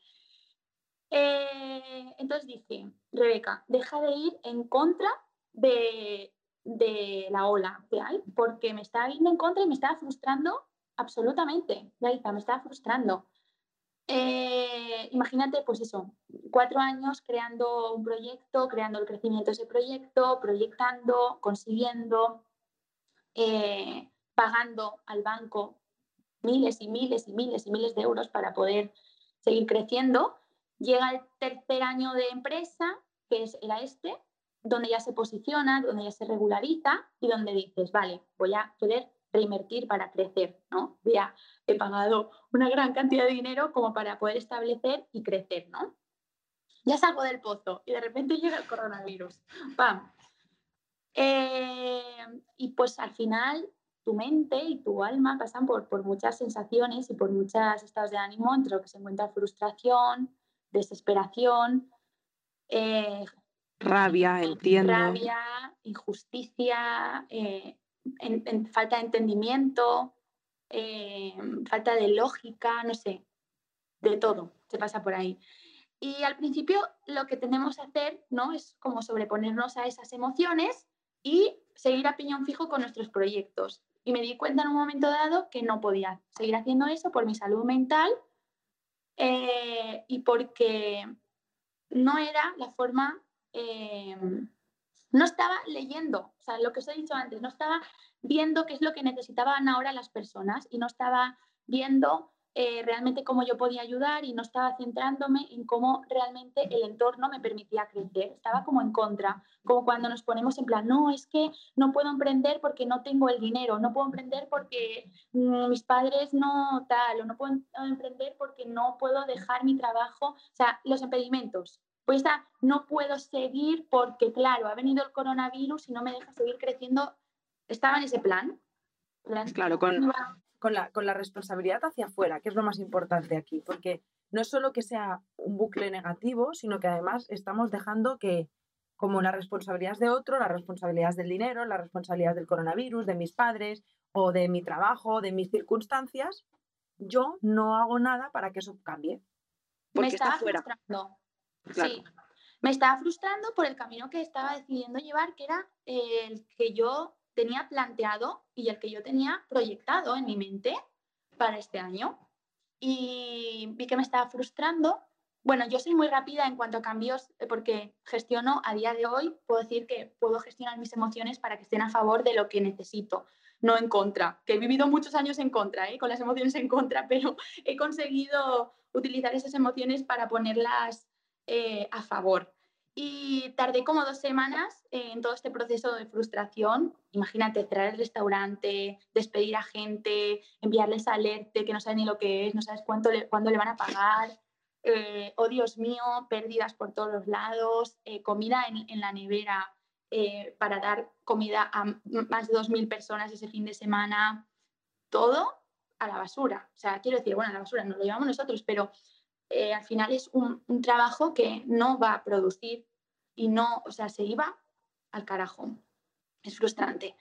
Eh, entonces dije, Rebeca, deja de ir en contra de, de, la ola que hay, porque me estaba yendo en contra y me estaba frustrando absolutamente. me estaba frustrando. Eh, imagínate, pues eso, cuatro años creando un proyecto, creando el crecimiento de ese proyecto, proyectando, consiguiendo, eh, pagando al banco miles y miles y miles y miles de euros para poder seguir creciendo. Llega el tercer año de empresa, que es, era este, donde ya se posiciona, donde ya se regulariza y donde dices, vale, voy a poder reinvertir para crecer, ¿no? Ya he pagado una gran cantidad de dinero como para poder establecer y crecer, ¿no? Ya salgo del pozo y de repente llega el coronavirus. ¡Pam! Eh, y pues al final tu mente y tu alma pasan por, por muchas sensaciones y por muchos estados de ánimo, entre lo que se encuentra frustración, desesperación,
eh, rabia, entiendo.
Rabia, injusticia, eh, falta de entendimiento, eh, falta de lógica, no sé, de todo se pasa por ahí. Y al principio lo que tenemos que hacer ¿no? es como sobreponernos a esas emociones y seguir a piñón fijo con nuestros proyectos. Y me di cuenta en un momento dado que no podía seguir haciendo eso por mi salud mental eh, y porque no era la forma eh, no estaba leyendo, o sea, lo que os he dicho antes, no estaba viendo qué es lo que necesitaban ahora las personas y no estaba viendo eh, realmente cómo yo podía ayudar y no estaba centrándome en cómo realmente el entorno me permitía crecer. Estaba como en contra, como cuando nos ponemos en plan, no, es que no puedo emprender porque no tengo el dinero, no puedo emprender porque mm, mis padres no tal, o no puedo emprender porque no puedo dejar mi trabajo. O sea, los impedimentos. Pues está, no puedo seguir porque, claro, ha venido el coronavirus y no me deja seguir creciendo. Estaba en ese plan.
Claro, con, con la, con la responsabilidad hacia afuera, que es lo más importante aquí, porque no es solo que sea un bucle negativo, sino que además estamos dejando que, como la responsabilidad de otro, la responsabilidad del dinero, la responsabilidad del coronavirus, de mis padres o de mi trabajo, de mis circunstancias, yo no hago nada para que eso cambie.
Porque me estaba está fuera. frustrando. Sí, me estaba frustrando por el camino que estaba decidiendo llevar, que era el que yo tenía planteado y el que yo tenía proyectado en mi mente para este año. Y vi que me estaba frustrando. Bueno, yo soy muy rápida en cuanto a cambios eh, porque gestiono a día de hoy, puedo decir que puedo gestionar mis emociones para que estén a favor de lo que necesito, no en contra, que he vivido muchos años en contra, ¿eh? con las emociones en contra, pero he conseguido utilizar esas emociones para ponerlas eh, a favor. Y tardé como dos semanas en todo este proceso de frustración. Imagínate, cerrar el restaurante, despedir a gente, enviarles alerte que no sabes ni lo que es, no sabes cuánto le, cuándo le van a pagar. Eh, oh Dios mío, pérdidas por todos los lados, eh, comida en, la nevera eh, para dar comida a más de 2.000 personas ese fin de semana. Todo a la basura. O sea, quiero decir, bueno, a la basura no lo llevamos nosotros, pero eh, al final es un, trabajo que no va a producir y no, o sea, se iba al carajo. Es frustrante.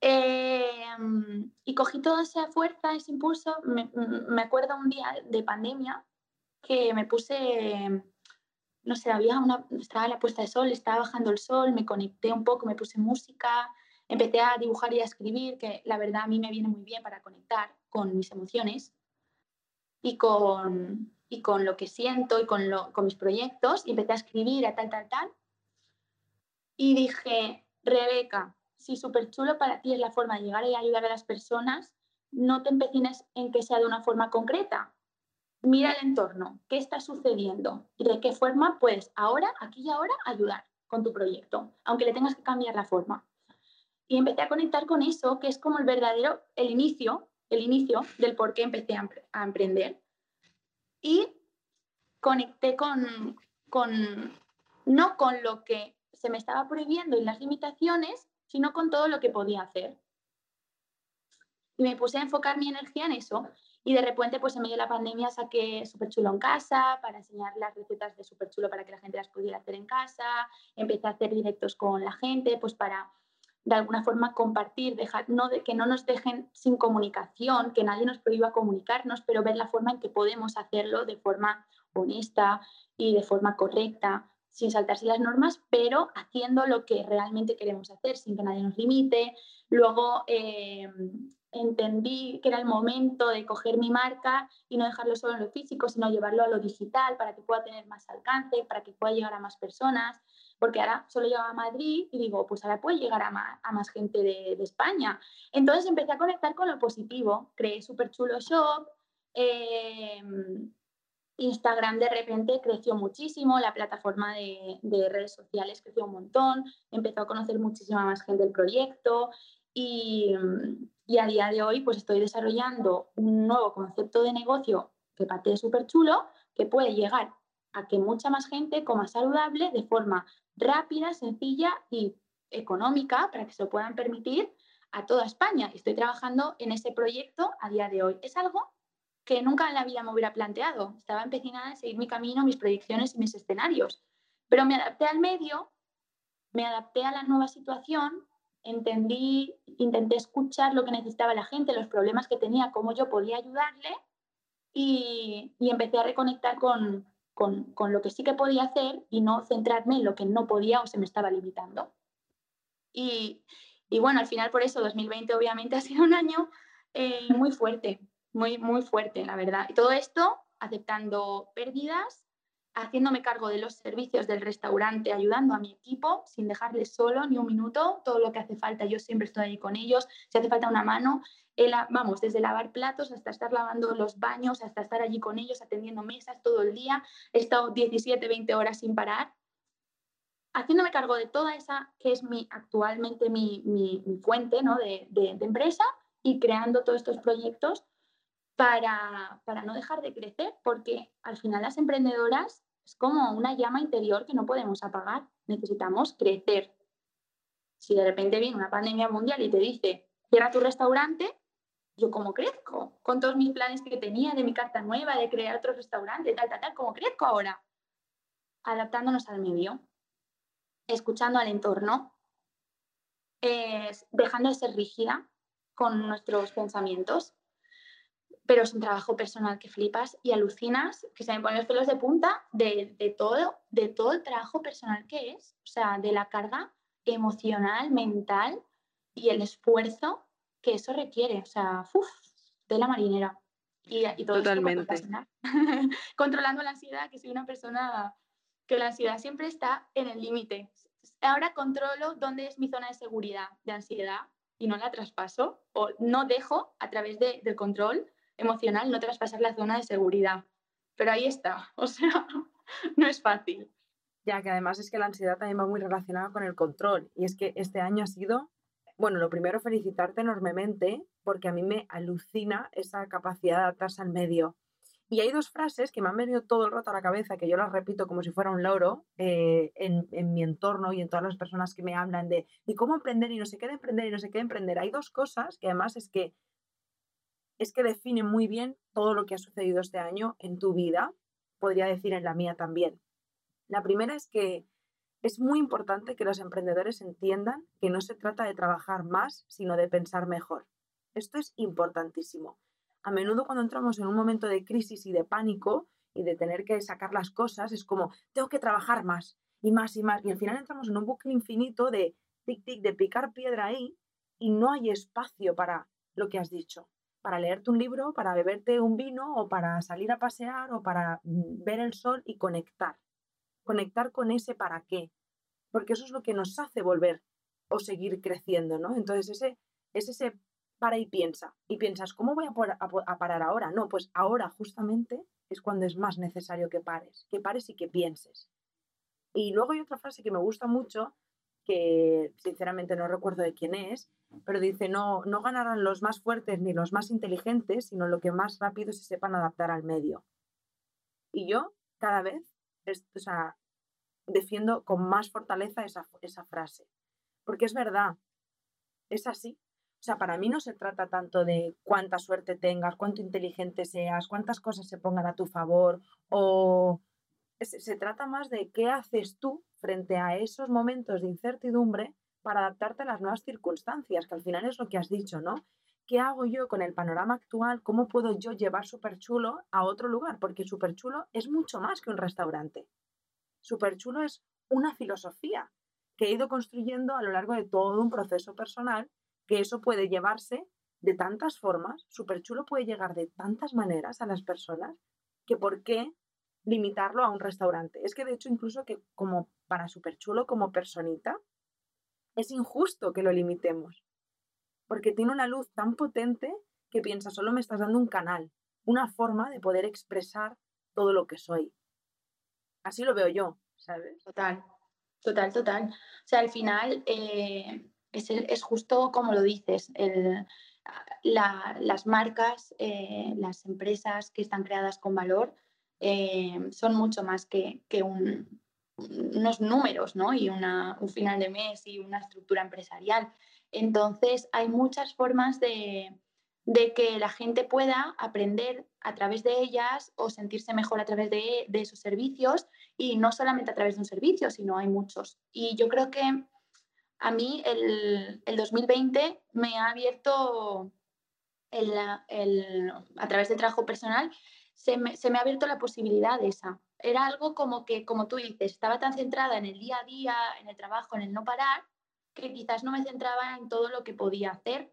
Em, y cogí toda esa fuerza, ese impulso. Me, me, acuerdo un día de pandemia que me puse, no sé, había una, estaba la puesta de sol, estaba bajando el sol, me conecté un poco, me puse música, empecé a dibujar y a escribir, que la verdad a mí me viene muy bien para conectar con mis emociones y con, y con lo que siento y con, lo, con mis proyectos y empecé a escribir a tal, tal, tal. Y dije, Rebeca, si súper chulo para ti es la forma de llegar y ayudar a las personas, no te empecines en que sea de una forma concreta. Mira el entorno, qué está sucediendo y de qué forma puedes ahora, aquí y ahora, ayudar con tu proyecto, aunque le tengas que cambiar la forma. Y empecé a conectar con eso, que es como el verdadero, el inicio, el inicio del por qué empecé a emprender y conecté con, con, no con lo que se me estaba prohibiendo y las limitaciones, sino con todo lo que podía hacer. Y me puse a enfocar mi energía en eso. Y de repente, pues en medio de la pandemia saqué Super Chulo en casa para enseñar las recetas de Super Chulo para que la gente las pudiera hacer en casa. Empecé a hacer directos con la gente, pues para de alguna forma compartir, dejar, no de, que no nos dejen sin comunicación, que nadie nos prohíba comunicarnos, pero ver la forma en que podemos hacerlo de forma honesta y de forma correcta, sin saltarse las normas, pero haciendo lo que realmente queremos hacer, sin que nadie nos limite. Luego eh, entendí que era el momento de coger mi marca y no dejarlo solo en lo físico, sino llevarlo a lo digital para que pueda tener más alcance, para que pueda llegar a más personas porque ahora solo llegaba a Madrid y digo, pues ahora puede llegar a más, gente de, España. Entonces empecé a conectar con lo positivo, creé Super Chulo Shop, em, Instagram de repente creció muchísimo, la plataforma de, redes sociales creció un montón, empezó a conocer muchísima más gente del proyecto y, y, a día de hoy pues estoy desarrollando un nuevo concepto de negocio que parte súper chulo, que puede llegar a que mucha más gente coma saludable de forma rápida, sencilla y económica para que se lo puedan permitir a toda España. Estoy trabajando en ese proyecto a día de hoy. Es algo que nunca en la vida me hubiera planteado. Estaba empecinada en seguir mi camino, mis proyecciones y mis escenarios. Pero me adapté al medio, me adapté a la nueva situación, entendí, intenté escuchar lo que necesitaba la gente, los problemas que tenía, cómo yo podía ayudarle y, y empecé a reconectar con, con, lo que sí que podía hacer y no centrarme en lo que no podía o se me estaba limitando. Y, bueno, al final por eso 2020 obviamente ha sido un año eh, muy fuerte, muy, muy fuerte, la verdad. Y todo esto aceptando pérdidas, haciéndome cargo de los servicios del restaurante, ayudando a mi equipo sin dejarles solo ni un minuto, todo lo que hace falta, yo siempre estoy ahí con ellos, si hace falta una mano, vamos, desde lavar platos hasta estar lavando los baños, hasta estar allí con ellos, atendiendo mesas todo el día, he estado 17, 20 horas sin parar, haciéndome cargo de toda esa que es mi, actualmente mi, fuente ¿no? de, de empresa y creando todos estos proyectos para, para, no dejar de crecer, porque al final las emprendedoras es como una llama interior que no podemos apagar. Necesitamos crecer. Si de repente viene una pandemia mundial y te dice, cierra tu restaurante, yo como crezco, con todos mis planes que tenía de mi carta nueva, de crear otro restaurante, tal, tal, tal, como crezco ahora, adaptándonos al medio, escuchando al entorno, dejando de ser rígida con nuestros pensamientos pero es un trabajo personal que flipas y alucinas, que se me ponen los pelos de punta de, de, todo, de todo el trabajo personal que es, o sea, de la carga emocional, mental y el esfuerzo que eso requiere, o sea, uf, de la marinera. Y, y todo
Totalmente.
Controlando la ansiedad, que soy una persona que la ansiedad siempre está en el límite. Ahora controlo dónde es mi zona de seguridad de ansiedad y no la traspaso o no dejo a través de, del control emocional no traspasar la zona de seguridad. Pero ahí está, o sea, no es fácil.
Ya, que además es que la ansiedad también va muy relacionada con el control. Y es que este año ha sido, bueno, lo primero felicitarte enormemente porque a mí me alucina esa capacidad de adaptarse al medio. Y hay dos frases que me han venido todo el rato a la cabeza, que yo las repito como si fuera un loro eh, en, mi entorno y en todas las personas que me hablan de, cómo emprender y no sé qué de emprender y no sé qué de emprender. Hay dos cosas que además es que es que define muy bien todo lo que ha sucedido este año en tu vida, podría decir en la mía también. La primera es que es muy importante que los emprendedores entiendan que no se trata de trabajar más, sino de pensar mejor. Esto es importantísimo. A menudo cuando entramos en un momento de crisis y de pánico y de tener que sacar las cosas, es como, tengo que trabajar más y más y más. Y al final entramos en un bucle infinito de tic-tic, de picar piedra ahí y no hay espacio para lo que has dicho para leerte un libro, para beberte un vino o para salir a pasear o para mm, ver el sol y conectar. Conectar con ese para qué. Porque eso es lo que nos hace volver o seguir creciendo, ¿no? Entonces ese es ese para y piensa. Y piensas, ¿cómo voy a, parar ahora? No, pues ahora justamente es cuando es más necesario que pares, que pares y que pienses. Y luego hay otra frase que me gusta mucho, que sinceramente no recuerdo de quién es, pero dice, no, no ganarán los más fuertes ni los más inteligentes, sino lo que más rápido se sepan adaptar al medio. Y yo cada vez o sea, defiendo con más fortaleza esa, esa frase, porque es verdad, es así. O sea, para mí no se trata tanto de cuánta suerte tengas, cuánto inteligente seas, cuántas cosas se pongan a tu favor, o se trata más de qué haces tú frente a esos momentos de incertidumbre para adaptarte a las nuevas circunstancias, que al final es lo que has dicho, ¿no? ¿Qué hago yo con el panorama actual? ¿Cómo puedo yo llevar Superchulo a otro lugar? Porque Superchulo es mucho más que un restaurante. Superchulo es una filosofía que he ido construyendo a lo largo de todo un proceso personal, que eso puede llevarse de tantas formas, Superchulo puede llegar de tantas maneras a las personas, que por qué limitarlo a un restaurante. Es que de hecho incluso que como para Superchulo como personita, es injusto que lo limitemos, porque tiene una luz tan potente que piensa, solo me estás dando un canal, una forma de poder expresar todo lo que soy. Así lo veo yo, ¿sabes?
Total, total, total. O sea, al final eh, es, justo como lo dices, las marcas, eh, las empresas que están creadas con valor eh, son mucho más que, que un, unos números, ¿no? Y un final de mes y una estructura empresarial. Entonces, hay muchas formas de, que la gente pueda aprender a través de ellas o sentirse mejor a través de, de esos servicios y no solamente a través de un servicio, sino hay muchos. Y yo creo que a mí el, el 2020 me ha abierto el, el, a través del trabajo personal, se me, se me ha abierto la posibilidad de esa, era algo como que, como tú dices, estaba tan centrada en el día a día, en el trabajo, en el no parar, que quizás no me centraba en todo lo que podía hacer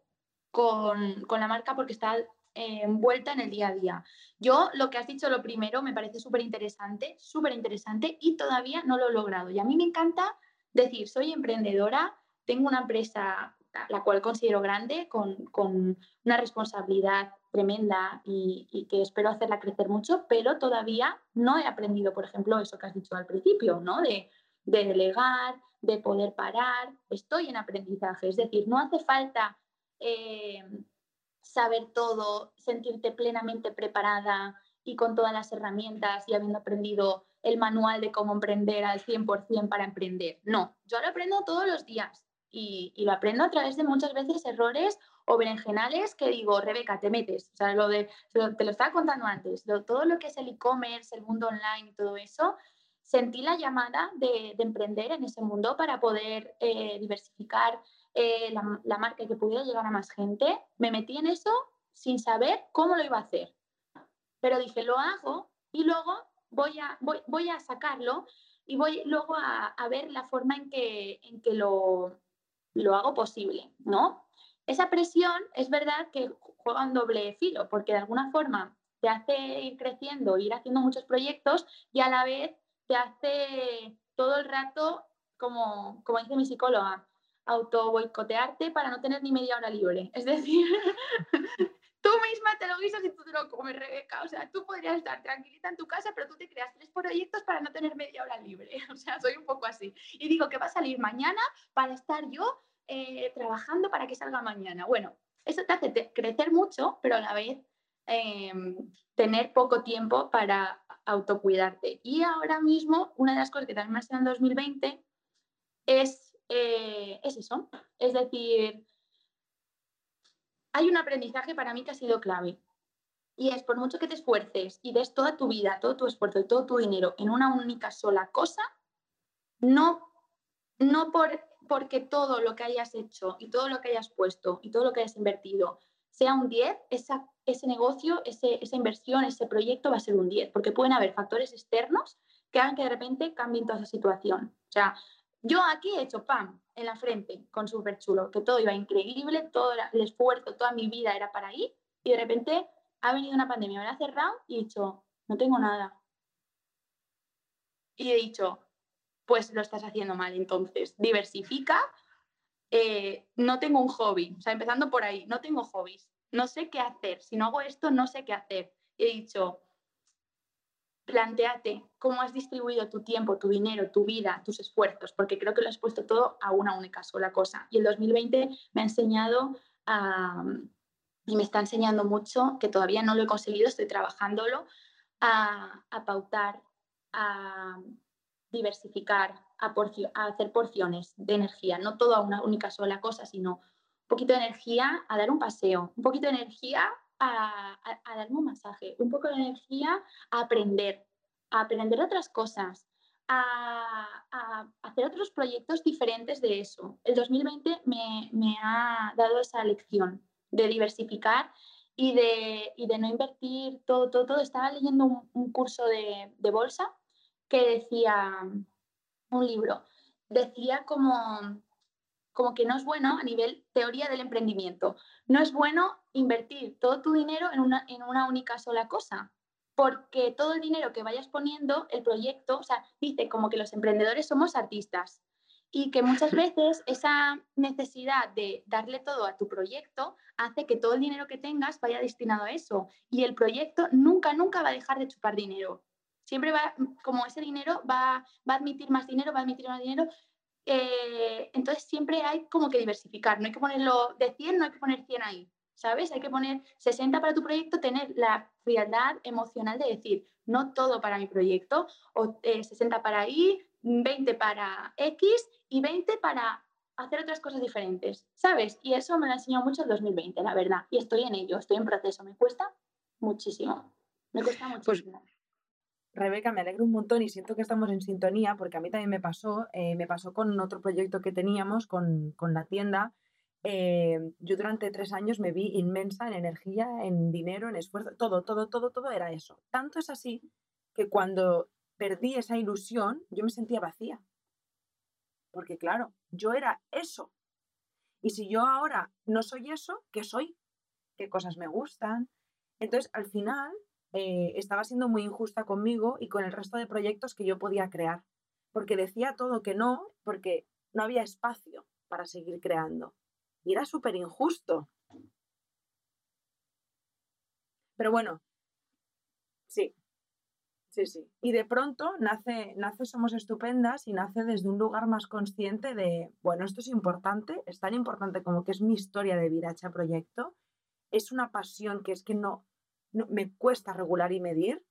con, con la marca porque estaba eh, envuelta en el día a día. Yo lo que has dicho, lo primero, me parece súper interesante, súper interesante y todavía no lo he logrado. Y a mí me encanta decir, soy emprendedora, tengo una empresa la cual considero grande, con, con una responsabilidad tremenda y, que espero hacerla crecer mucho, pero todavía no he aprendido, por ejemplo, eso que has dicho al principio, ¿no? De delegar, de poder parar, estoy en aprendizaje, es decir, no hace falta eh, saber todo, sentirte plenamente preparada y con todas las herramientas y habiendo aprendido el manual de cómo emprender al 100% para emprender. No, yo lo aprendo todos los días y, lo aprendo a través de muchas veces errores o berenjenales que digo, Rebeca, te metes. O sea, lo de, te lo estaba contando antes, todo lo que es el e-commerce, el mundo online y todo eso, sentí la llamada de, de emprender en ese mundo para poder eh, diversificar eh, la, marca que pudiera llegar a más gente. Me metí en eso sin saber cómo lo iba a hacer. Pero dije, lo hago y luego voy a, voy a sacarlo y voy luego a, a, ver la forma en que, en que lo, lo hago posible, ¿no? Esa presión es verdad que juega un doble filo, porque de alguna forma te hace ir creciendo, ir haciendo muchos proyectos y a la vez te hace todo el rato, como, como dice mi psicóloga, auto boicotearte para no tener ni media hora libre. Es decir, tú misma te lo guisas y tú te lo comes, Rebeca. O sea, tú podrías estar tranquilita en tu casa, pero tú te creas tres proyectos para no tener media hora libre. O sea, soy un poco así. Y digo que va a salir mañana para estar yo eh, trabajando para que salga mañana. Bueno, eso te hace crecer mucho, pero a la vez eh, tener poco tiempo para autocuidarte. Y ahora mismo, una de las cosas que también me ha sido en 2020 es, eh, es eso. Es decir, hay un aprendizaje para mí que ha sido clave. Y es por mucho que te esfuerces y des toda tu vida, todo tu esfuerzo y todo tu dinero en una única sola cosa, no, no por, porque todo lo que hayas hecho y todo lo que hayas puesto y todo lo que hayas invertido sea un 10, esa, ese negocio, ese, esa inversión, ese proyecto va a ser un 10, porque pueden haber factores externos que hagan que de repente cambien toda esa situación. O sea, yo aquí he hecho pam en la frente con súper chulo, que todo iba increíble, todo el esfuerzo, toda mi vida era para ahí, y de repente ha venido una pandemia, me la ha cerrado y he dicho, no tengo nada. Y he dicho, pues lo estás haciendo mal, entonces diversifica eh, no tengo un hobby, o sea, empezando por ahí, no tengo hobbies, no sé qué hacer, si no hago esto, no sé qué hacer. he dicho, planteate cómo has distribuido tu tiempo, tu dinero, tu vida, tus esfuerzos, porque creo que lo has puesto todo a una única sola cosa. Y el 2020 me ha enseñado y me está enseñando mucho, que todavía no lo he conseguido, estoy trabajándolo, a, pautar, a diversificar, a, hacer porciones de energía, no todo a una única sola cosa, sino un poquito de energía a dar un paseo, un poquito de energía a, a, a darme un masaje, un poco de energía a aprender, a aprender otras cosas, a, hacer otros proyectos diferentes de eso. El 2020 me, me ha dado esa lección de diversificar y de, y de no invertir todo, todo, todo. Estaba leyendo un, curso de bolsa que decía, un libro, decía como, como que no es bueno a nivel teoría del emprendimiento, no es bueno invertir todo tu dinero en una, en una única sola cosa, porque todo el dinero que vayas poniendo, el proyecto, o sea, dice como que los emprendedores somos artistas y que muchas veces esa necesidad de darle todo a tu proyecto hace que todo el dinero que tengas vaya destinado a eso y el proyecto nunca, nunca va a dejar de chupar dinero siempre va, como ese dinero va, va a admitir más dinero, va a admitir más dinero. Eh, entonces siempre hay como que diversificar, no hay que ponerlo de 100, no hay que poner 100 ahí, ¿sabes? Hay que poner 60 para tu proyecto, tener la frialdad emocional de decir, no todo para mi proyecto, o eh, 60 para Y, 20 para X y 20 para hacer otras cosas diferentes, ¿sabes? Y eso me lo ha enseñado mucho el 2020, la verdad, y estoy en ello, estoy en proceso, me cuesta muchísimo, me cuesta pues muchísimo. Pues
Rebeca, me alegro un montón y siento que estamos en sintonía porque a mí también me pasó, eh, me pasó con otro proyecto que teníamos con, con la tienda. Eh, yo durante tres años me vi inmensa en energía, en dinero, en esfuerzo, todo, todo, todo, todo era eso. Tanto es así que cuando perdí esa ilusión, yo me sentía vacía. Porque claro, yo era eso. Y si yo ahora no soy eso, ¿qué soy? ¿Qué cosas me gustan? Entonces, al final, eh, estaba siendo muy injusta conmigo y con el resto de proyectos que yo podía crear, porque decía todo que no, porque no había espacio para seguir creando. Y era súper injusto. Pero bueno, sí, sí, sí. Y de pronto nace, nace Somos Estupendas y nace desde un lugar más consciente de, bueno, esto es importante, es tan importante como que es mi historia de vida hecha proyecto, es una pasión que es que no, no me cuesta regular y medir,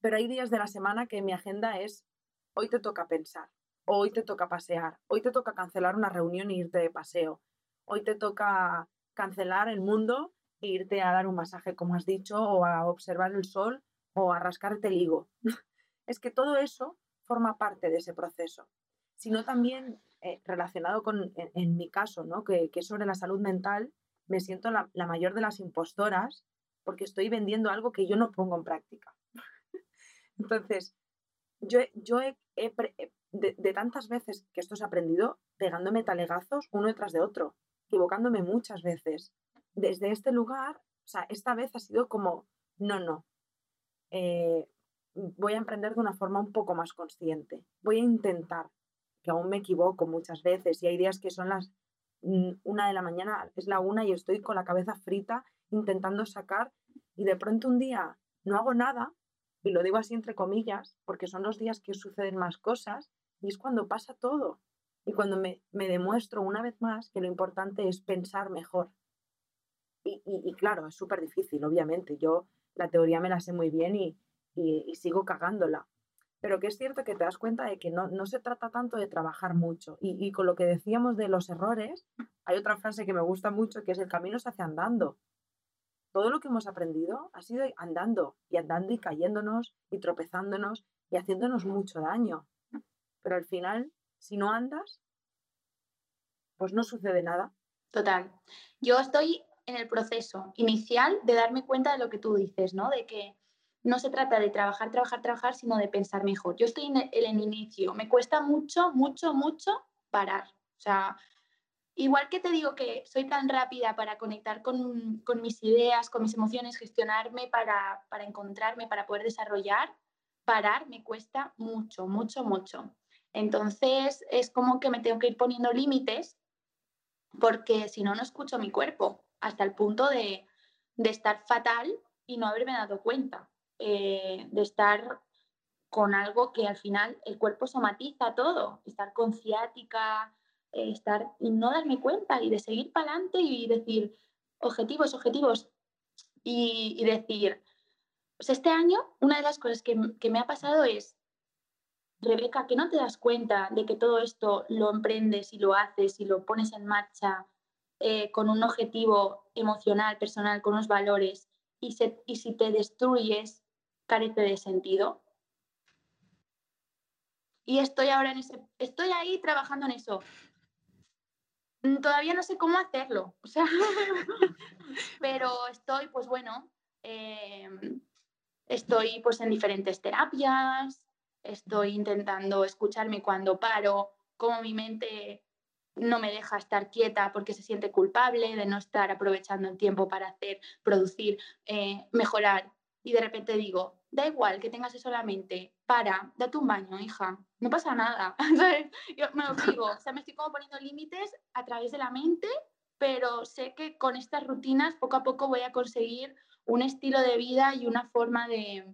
pero hay días de la semana que mi agenda es, hoy te toca pensar, hoy te toca pasear, hoy te toca cancelar una reunión e irte de paseo, hoy te toca cancelar el mundo e irte a dar un masaje, como has dicho, o a observar el sol o a rascarte el higo. es que todo eso forma parte de ese proceso, sino también eh, relacionado con, en, mi caso, ¿no? que, que, sobre la salud mental, me siento la, mayor de las impostoras porque estoy vendiendo algo que yo no pongo en práctica. Entonces, yo, yo he, de, tantas veces que esto ha aprendido, pegándome talegazos uno detrás de otro, equivocándome muchas veces, desde este lugar, o sea, esta vez ha sido como, no, no, eh, voy a emprender de una forma un poco más consciente, voy a intentar, que aún me equivoco muchas veces y hay días que son las una de la mañana, es la una y estoy con la cabeza frita intentando sacar y de pronto un día no hago nada, y lo digo así entre comillas, porque son los días que suceden más cosas y es cuando pasa todo. Y cuando me, me demuestro una vez más que lo importante es pensar mejor, y, claro, es súper difícil, obviamente. Yo la teoría me la sé muy bien y, sigo cagándola. Pero que es cierto que te das cuenta de que no, no se trata tanto de trabajar mucho. Y, con lo que decíamos de los errores, hay otra frase que me gusta mucho que es el camino se hace andando. Todo lo que hemos aprendido ha sido andando y andando y cayéndonos y tropezándonos y haciéndonos mucho daño. Pero al final, si no andas, pues no sucede nada.
Total. Yo estoy en el proceso inicial de darme cuenta de lo que tú dices, ¿no? De que no se trata de trabajar, trabajar, trabajar, sino de pensar mejor. Yo estoy en el, inicio, me cuesta mucho, mucho, mucho parar. O sea, igual que te digo que soy tan rápida para conectar con, mis ideas, con mis emociones, gestionarme para, para encontrarme, para poder desarrollar, parar me cuesta mucho, mucho, mucho. Entonces es como que me tengo que ir poniendo límites porque si no, no escucho mi cuerpo hasta el punto de, estar fatal y no haberme dado cuenta, eh, de estar con algo que al final el cuerpo somatiza todo, estar con ciática, eh, estar y no darme cuenta y de seguir para adelante y decir objetivos, objetivos y, decir, pues este año una de las cosas que, que me ha pasado es, Rebeca, que no te das cuenta de que todo esto lo emprendes y lo haces y lo pones en marcha eh, con un objetivo emocional, personal, con unos valores, y, y si te destruyes, carece de sentido. Y estoy ahora en ese, estoy ahí trabajando en eso. Todavía no sé cómo hacerlo, o sea, pero estoy, pues bueno, em, estoy pues en diferentes terapias, estoy intentando escucharme cuando paro, cómo mi mente no me deja estar quieta porque se siente culpable de no estar aprovechando el tiempo para hacer, producir, eh, mejorar. Y de repente digo, da igual que tengas eso en la mente, para, date un baño, hija, no pasa nada. Yo me lo digo, o sea, me estoy como poniendo límites a través de la mente, pero sé que con estas rutinas poco a poco voy a conseguir un estilo de vida y una forma de,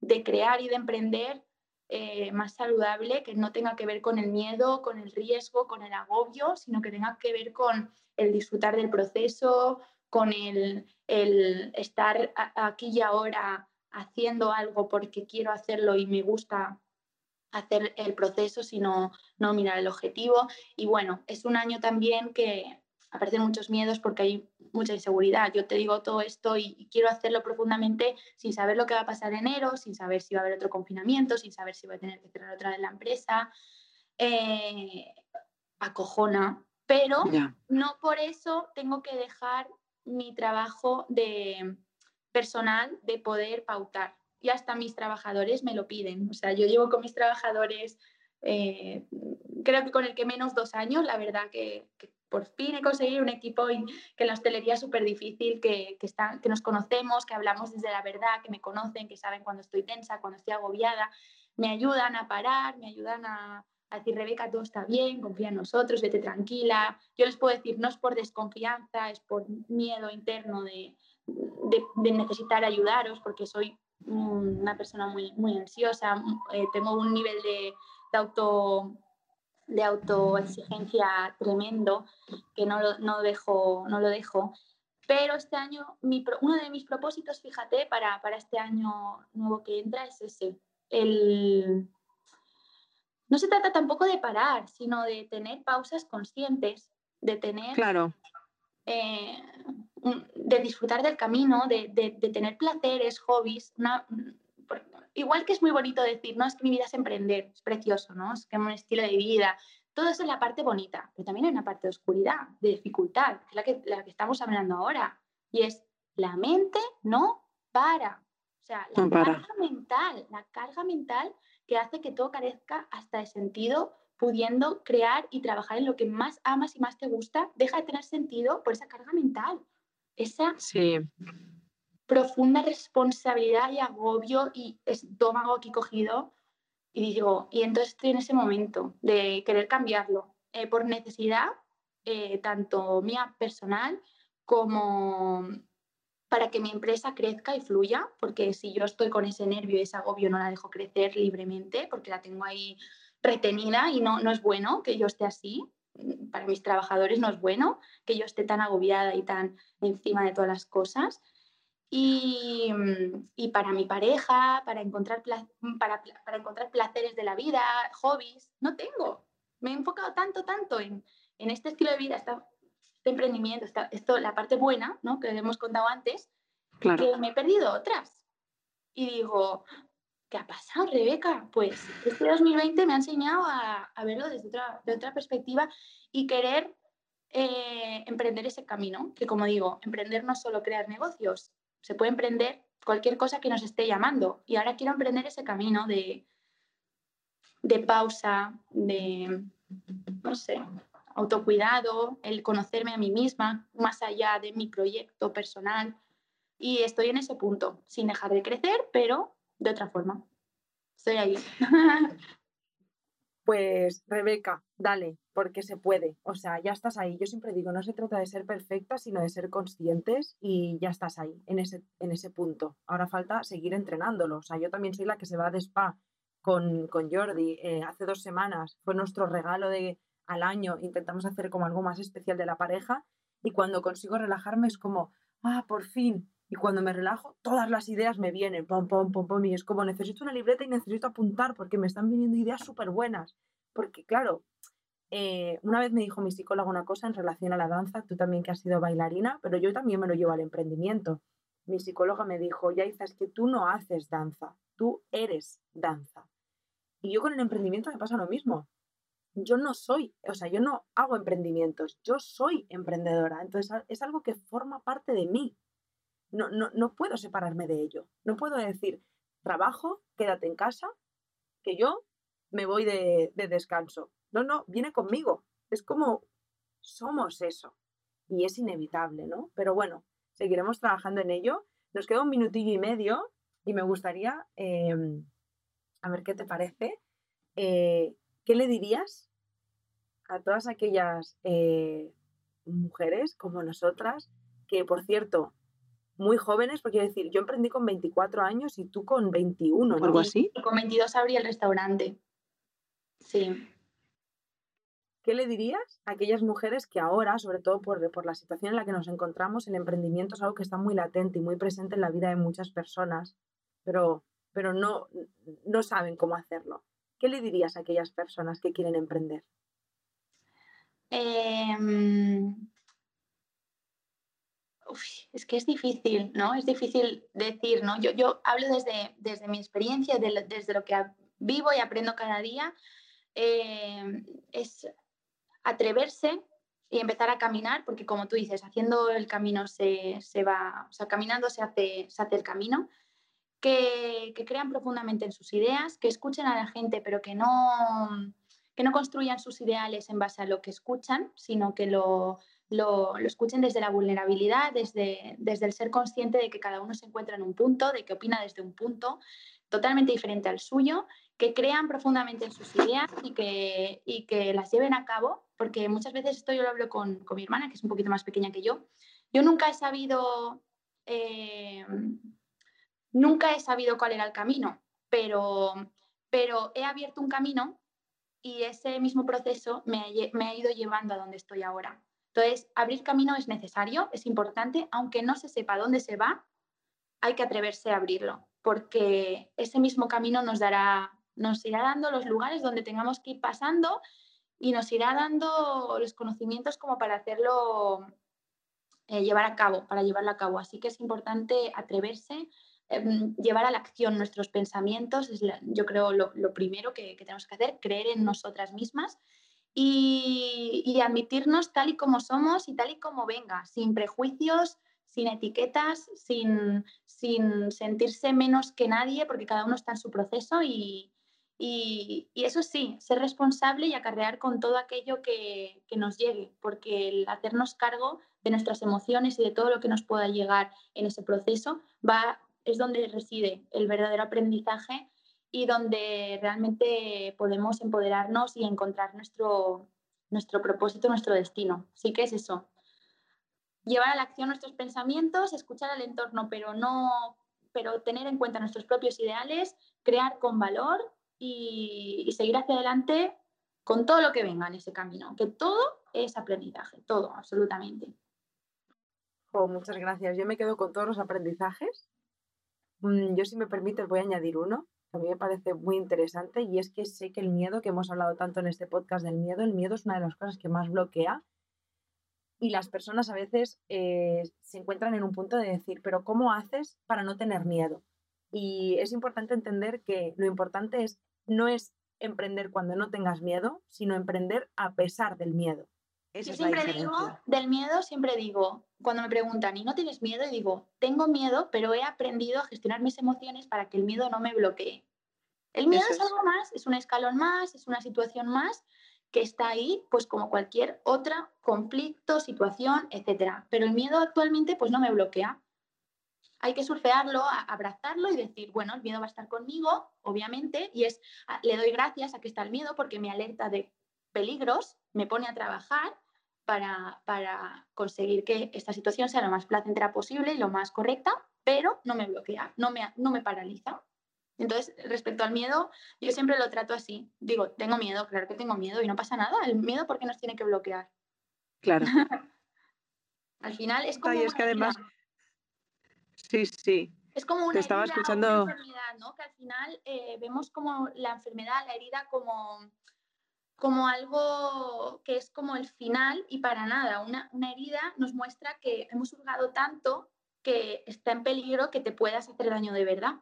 de crear y de emprender eh, más saludable, que no tenga que ver con el miedo, con el riesgo, con el agobio, sino que tenga que ver con el disfrutar del proceso, con el, estar aquí y ahora haciendo algo porque quiero hacerlo y me gusta hacer el proceso, sino no mirar el objetivo. Y bueno, es un año también que aparecen muchos miedos porque hay mucha inseguridad. Yo te digo todo esto y, quiero hacerlo profundamente sin saber lo que va a pasar en enero, sin saber si va a haber otro confinamiento, sin saber si voy a tener que cerrar otra vez la empresa. Eh, acojona, pero no por eso tengo que dejar mi trabajo de personal de poder pautar. Y hasta mis trabajadores me lo piden. O sea, yo llevo con mis trabajadores, eh, creo que con el que menos dos años, la verdad que por fin he conseguido un equipo que en la hostelería es súper difícil, que, que, que nos conocemos, que hablamos desde la verdad, que me conocen, que saben cuando estoy tensa, cuando estoy agobiada, me ayudan a parar, me ayudan a, decir, Rebeca, todo está bien, confía en nosotros, vete tranquila. Yo les puedo decir, no es por desconfianza, es por miedo interno de, de, necesitar ayudaros, porque soy una persona muy, muy ansiosa, eh, tengo un nivel de, de auto de autoexigencia tremendo que no lo, no dejo, no lo dejo. Pero este año, mi, uno de mis propósitos, fíjate, para, para este año nuevo que entra es ese, el... No se trata tampoco de parar, sino de tener pausas conscientes, de tener...
Claro.
Eh, de disfrutar del camino, de, de, de tener placeres, hobbies, una, igual que es muy bonito decir, no, es que mi vida es emprender, es precioso, ¿no? Es que es un estilo de vida. Todo eso es la parte bonita, pero también hay una parte de oscuridad, de dificultad, que es la que, la que estamos hablando ahora. Y es, la mente no para. O sea, la carga mental, la carga mental que hace que todo carezca hasta de sentido, pudiendo crear y trabajar en lo que más amas y más te gusta, deja de tener sentido por esa carga mental. Esa
sí
profunda responsabilidad y agobio y estómago aquí cogido. Y digo, y entonces estoy en ese momento de querer cambiarlo eh, por necesidad, eh, tanto mía personal como para que mi empresa crezca y fluya, porque si yo estoy con ese nervio y ese agobio no la dejo crecer libremente, porque la tengo ahí retenida y no, no es bueno que yo esté así. Para mis trabajadores no es bueno que yo esté tan agobiada y tan encima de todas las cosas. Y, y, para mi pareja, para encontrar, para, para, encontrar placeres de la vida, hobbies, no tengo. Me he enfocado tanto, tanto en, en este estilo de vida, este, emprendimiento, esto, la parte buena, ¿no? que hemos contado antes, que me he perdido otras. Y digo, ¿qué ha pasado, Rebeca? Pues este 2020 me ha enseñado a, verlo desde otra, perspectiva y querer eh, emprender ese camino, que como digo, emprender no solo crear negocios, se puede emprender cualquier cosa que nos esté llamando. Y ahora quiero emprender ese camino de, de pausa, de, no sé, autocuidado, el conocerme a mí misma, más allá de mi proyecto personal. Y estoy en ese punto, sin dejar de crecer, pero de otra forma. Estoy ahí.
Pues Rebeca, dale, porque se puede. O sea, ya estás ahí. Yo siempre digo, no se trata de ser perfectas, sino de ser conscientes y ya estás ahí, en ese, en ese punto. Ahora falta seguir entrenándolo. O sea, yo también soy la que se va de spa con, con Jordi. Eh, hace dos semanas fue nuestro regalo de al año. Intentamos hacer como algo más especial de la pareja y cuando consigo relajarme es como, ah, por fin, y cuando me relajo, todas las ideas me vienen, pom, pom, pom, pom, y es como necesito una libreta y necesito apuntar porque me están viniendo ideas súper buenas. Porque claro, eh, una vez me dijo mi psicóloga una cosa en relación a la danza, tú también que has sido bailarina, pero yo también me lo llevo al emprendimiento. Mi psicóloga me dijo, ya es que tú no haces danza, tú eres danza. Y yo con el emprendimiento me pasa lo mismo. Yo no soy, o sea, yo no hago emprendimientos, yo soy emprendedora. Entonces es algo que forma parte de mí no, no, no puedo separarme de ello. No puedo decir, trabajo, quédate en casa, que yo me voy de, de descanso. No, no, viene conmigo. Es como somos eso. Y es inevitable, ¿no? Pero bueno, seguiremos trabajando en ello. Nos queda un minutillo y medio y me gustaría, em, a ver qué te parece, eh, ¿qué le dirías a todas aquellas eh, mujeres como nosotras, que por cierto, muy jóvenes, porque quiero decir, yo emprendí con 24 años y tú con 21, ¿no?
Algo así. Con 22 abrí el restaurante. Sí.
¿Qué le dirías a aquellas mujeres que ahora, sobre todo por, por, la situación en la que nos encontramos, el emprendimiento es algo que está muy latente y muy presente en la vida de muchas personas, pero, pero no, no saben cómo hacerlo? ¿Qué le dirías a aquellas personas que quieren emprender?
Eh, es que es difícil, ¿no? Es difícil decir, ¿no? Yo, hablo desde, desde mi experiencia, desde lo que vivo y aprendo cada día. Eh, es atreverse y empezar a caminar, porque como tú dices, haciendo el camino se, se va, o sea, caminando se hace, se hace el camino, que, que, crean profundamente en sus ideas, que escuchen a la gente, pero que no, que no construyan sus ideales en base a lo que escuchan, sino que lo, lo, escuchen desde la vulnerabilidad, desde, desde el ser consciente de que cada uno se encuentra en un punto, de que opina desde un punto totalmente diferente al suyo, que crean profundamente en sus ideas y que, y que las lleven a cabo, porque muchas veces esto yo lo hablo con, con mi hermana, que es un poquito más pequeña que yo. Yo nunca he sabido, eh, nunca he sabido cuál era el camino, pero, pero he abierto un camino y ese mismo proceso me me ha ido llevando a donde estoy ahora. Entonces, abrir camino es necesario, es importante, aunque no se sepa dónde se va, hay que atreverse a abrirlo, porque ese mismo camino nos dará, nos irá dando los lugares donde tengamos que ir pasando y nos irá dando los conocimientos como para hacerlo, eh, llevar a cabo, para llevarlo a cabo. Así que es importante atreverse, em, llevar a la acción nuestros pensamientos, es yo creo lo, primero que, que tenemos que hacer, creer en nosotras mismas y, admitirnos tal y como somos y tal y como venga, sin prejuicios, sin etiquetas, sin, sentirse menos que nadie, porque cada uno está en su proceso y, eso sí, ser responsable y acarrear con todo aquello que, nos llegue, porque el hacernos cargo de nuestras emociones y de todo lo que nos pueda llegar en ese proceso va, es donde reside el verdadero aprendizaje y donde realmente podemos empoderarnos y encontrar nuestro, nuestro propósito, nuestro destino. Así que es eso. Llevar a la acción nuestros pensamientos, escuchar al entorno, pero no pero tener en cuenta nuestros propios ideales, crear con valor y, seguir hacia adelante con todo lo que venga en ese camino, que todo es aprendizaje, todo, absolutamente.
Oh, muchas gracias. Yo me quedo con todos los aprendizajes. Mm, yo, si me permite, voy a añadir uno a mí me parece muy interesante y es que sé que el miedo, que hemos hablado tanto en este podcast del miedo, el miedo es una de las cosas que más bloquea y las personas a veces eh, se encuentran en un punto de decir, pero ¿cómo haces para no tener miedo? Y es importante entender que lo importante es no es emprender cuando no tengas miedo, sino emprender a pesar del miedo.
Yo siempre digo, del miedo siempre digo, cuando me preguntan, ¿y no tienes miedo? Y digo, tengo miedo, pero he aprendido a gestionar mis emociones para que el miedo no me bloquee. El miedo es algo más, es un escalón más, es una situación más que está ahí, pues como cualquier otra conflicto, situación, etcétera. Pero el miedo actualmente, pues no me bloquea. Hay que surfearlo, abrazarlo y decir, bueno, el miedo va a estar conmigo, obviamente, y es, le doy gracias a que está el miedo porque me alerta de peligros, me pone a trabajar para, para, conseguir que esta situación sea lo más placentera posible y lo más correcta, pero no me bloquea, no me, no me paraliza. Entonces, respecto al miedo, yo siempre lo trato así. Digo, tengo miedo, claro que tengo miedo y no pasa nada. El miedo, ¿por qué nos tiene que bloquear?
Claro.
al final es como.
es que además. Sí, sí.
Es como una, estaba escuchando... enfermedad, ¿no? Que al final eh, vemos como la enfermedad, la herida, como como algo que es como el final y para nada. Una, una herida nos muestra que hemos hurgado tanto que está en peligro que te puedas hacer daño de verdad.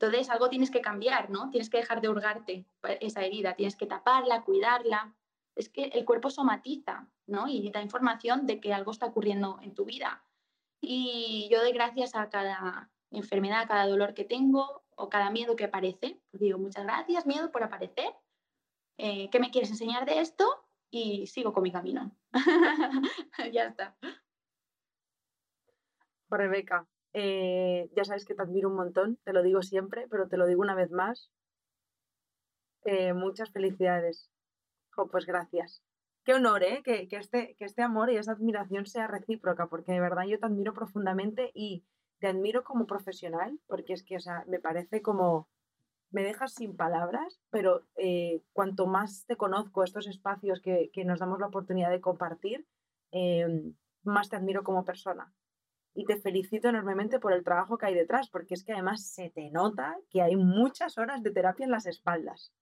Entonces, algo tienes que cambiar, ¿no? Tienes que dejar de hurgarte esa herida, tienes que taparla, cuidarla. Es que el cuerpo somatiza, ¿no? Y da información de que algo está ocurriendo en tu vida. Y yo doy gracias a cada enfermedad, a cada dolor que tengo o cada miedo que aparece. Pues digo, muchas gracias, miedo, por aparecer eh, ¿qué me quieres enseñar de esto? Y sigo con mi camino. ya está.
Rebeca, eh, ya sabes que te admiro un montón, te lo digo siempre, pero te lo digo una vez más. Eh, muchas felicidades. pues gracias. Qué honor, ¿eh? Este, que este amor y esa admiración sea recíproca, porque de verdad yo te admiro profundamente y te admiro como profesional, porque es que, o sea, me parece como me dejas sin palabras, pero eh, cuanto más te conozco, estos espacios que, nos damos la oportunidad de compartir, em, más te admiro como persona. Y te felicito enormemente por el trabajo que hay detrás, porque es que además se te nota que hay muchas horas de terapia en las espaldas.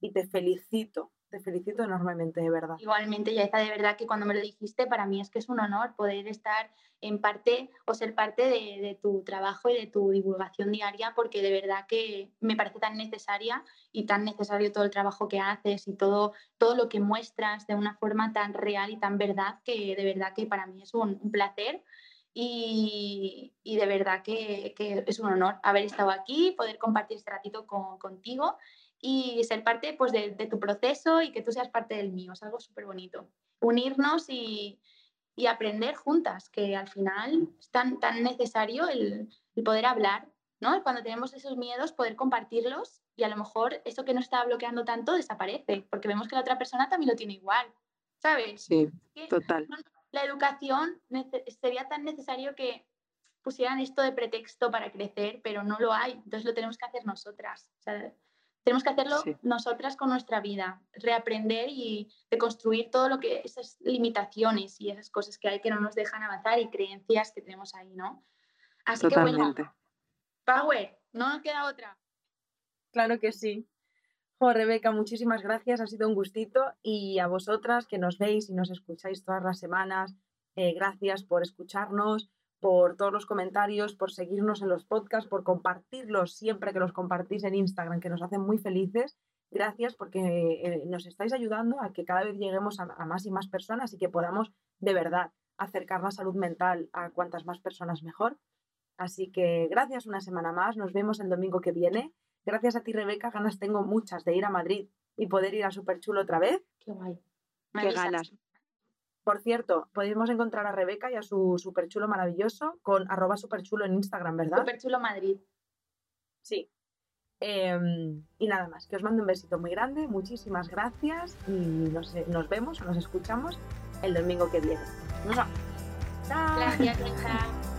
Y te felicito te felicito enormemente, de verdad.
Igualmente, Yaiza, de verdad que cuando me lo dijiste, para mí es que es un honor poder estar en parte o ser parte de, tu trabajo y de tu divulgación diaria, porque de verdad que me parece tan necesaria y tan necesario todo el trabajo que haces y todo, todo lo que muestras de una forma tan real y tan verdad, que de verdad que para mí es un, placer. Y, de verdad que, es un honor haber estado aquí, poder compartir este ratito con, contigo y ser parte pues, de, tu proceso y que tú seas parte del mío. Es algo súper bonito. Unirnos y, y, aprender juntas, que al final es tan, tan necesario el, el, poder hablar, ¿no? Cuando tenemos esos miedos, poder compartirlos y a lo mejor eso que nos está bloqueando tanto desaparece, porque vemos que la otra persona también lo tiene igual, ¿sabes?
Sí, total.
La educación sería tan necesario que pusieran esto de pretexto para crecer, pero no lo hay, entonces lo tenemos que hacer nosotras. O sea, tenemos que hacerlo nosotras con nuestra vida, reaprender y deconstruir todo lo que esas limitaciones y esas cosas que hay que no nos dejan avanzar y creencias que tenemos ahí, ¿no? Así que bueno, Power, no nos queda otra.
Claro que sí. Jo, Rebeca, muchísimas gracias, ha sido un gustito y a vosotras que nos veis y nos escucháis todas las semanas, eh, gracias por escucharnos por todos los comentarios, por seguirnos en los podcasts, por compartirlos siempre que los compartís en Instagram, que nos hacen muy felices. Gracias porque eh, nos estáis ayudando a que cada vez lleguemos a, más y más personas y que podamos de verdad acercar la salud mental a cuantas más personas mejor. Así que gracias una semana más, nos vemos el domingo que viene. Gracias a ti, Rebeca, ganas tengo muchas de ir a Madrid y poder ir a Superchulo otra vez.
Qué guay.
Qué ganas.
Por cierto, podemos encontrar a Rebeca y a su superchulo maravilloso con arroba superchulo en Instagram, ¿verdad?
Superchulo Madrid.
Sí. Em, y nada más, que os mando un besito muy grande, muchísimas gracias y nos, nos vemos o nos escuchamos el domingo que viene. Nos
Gracias,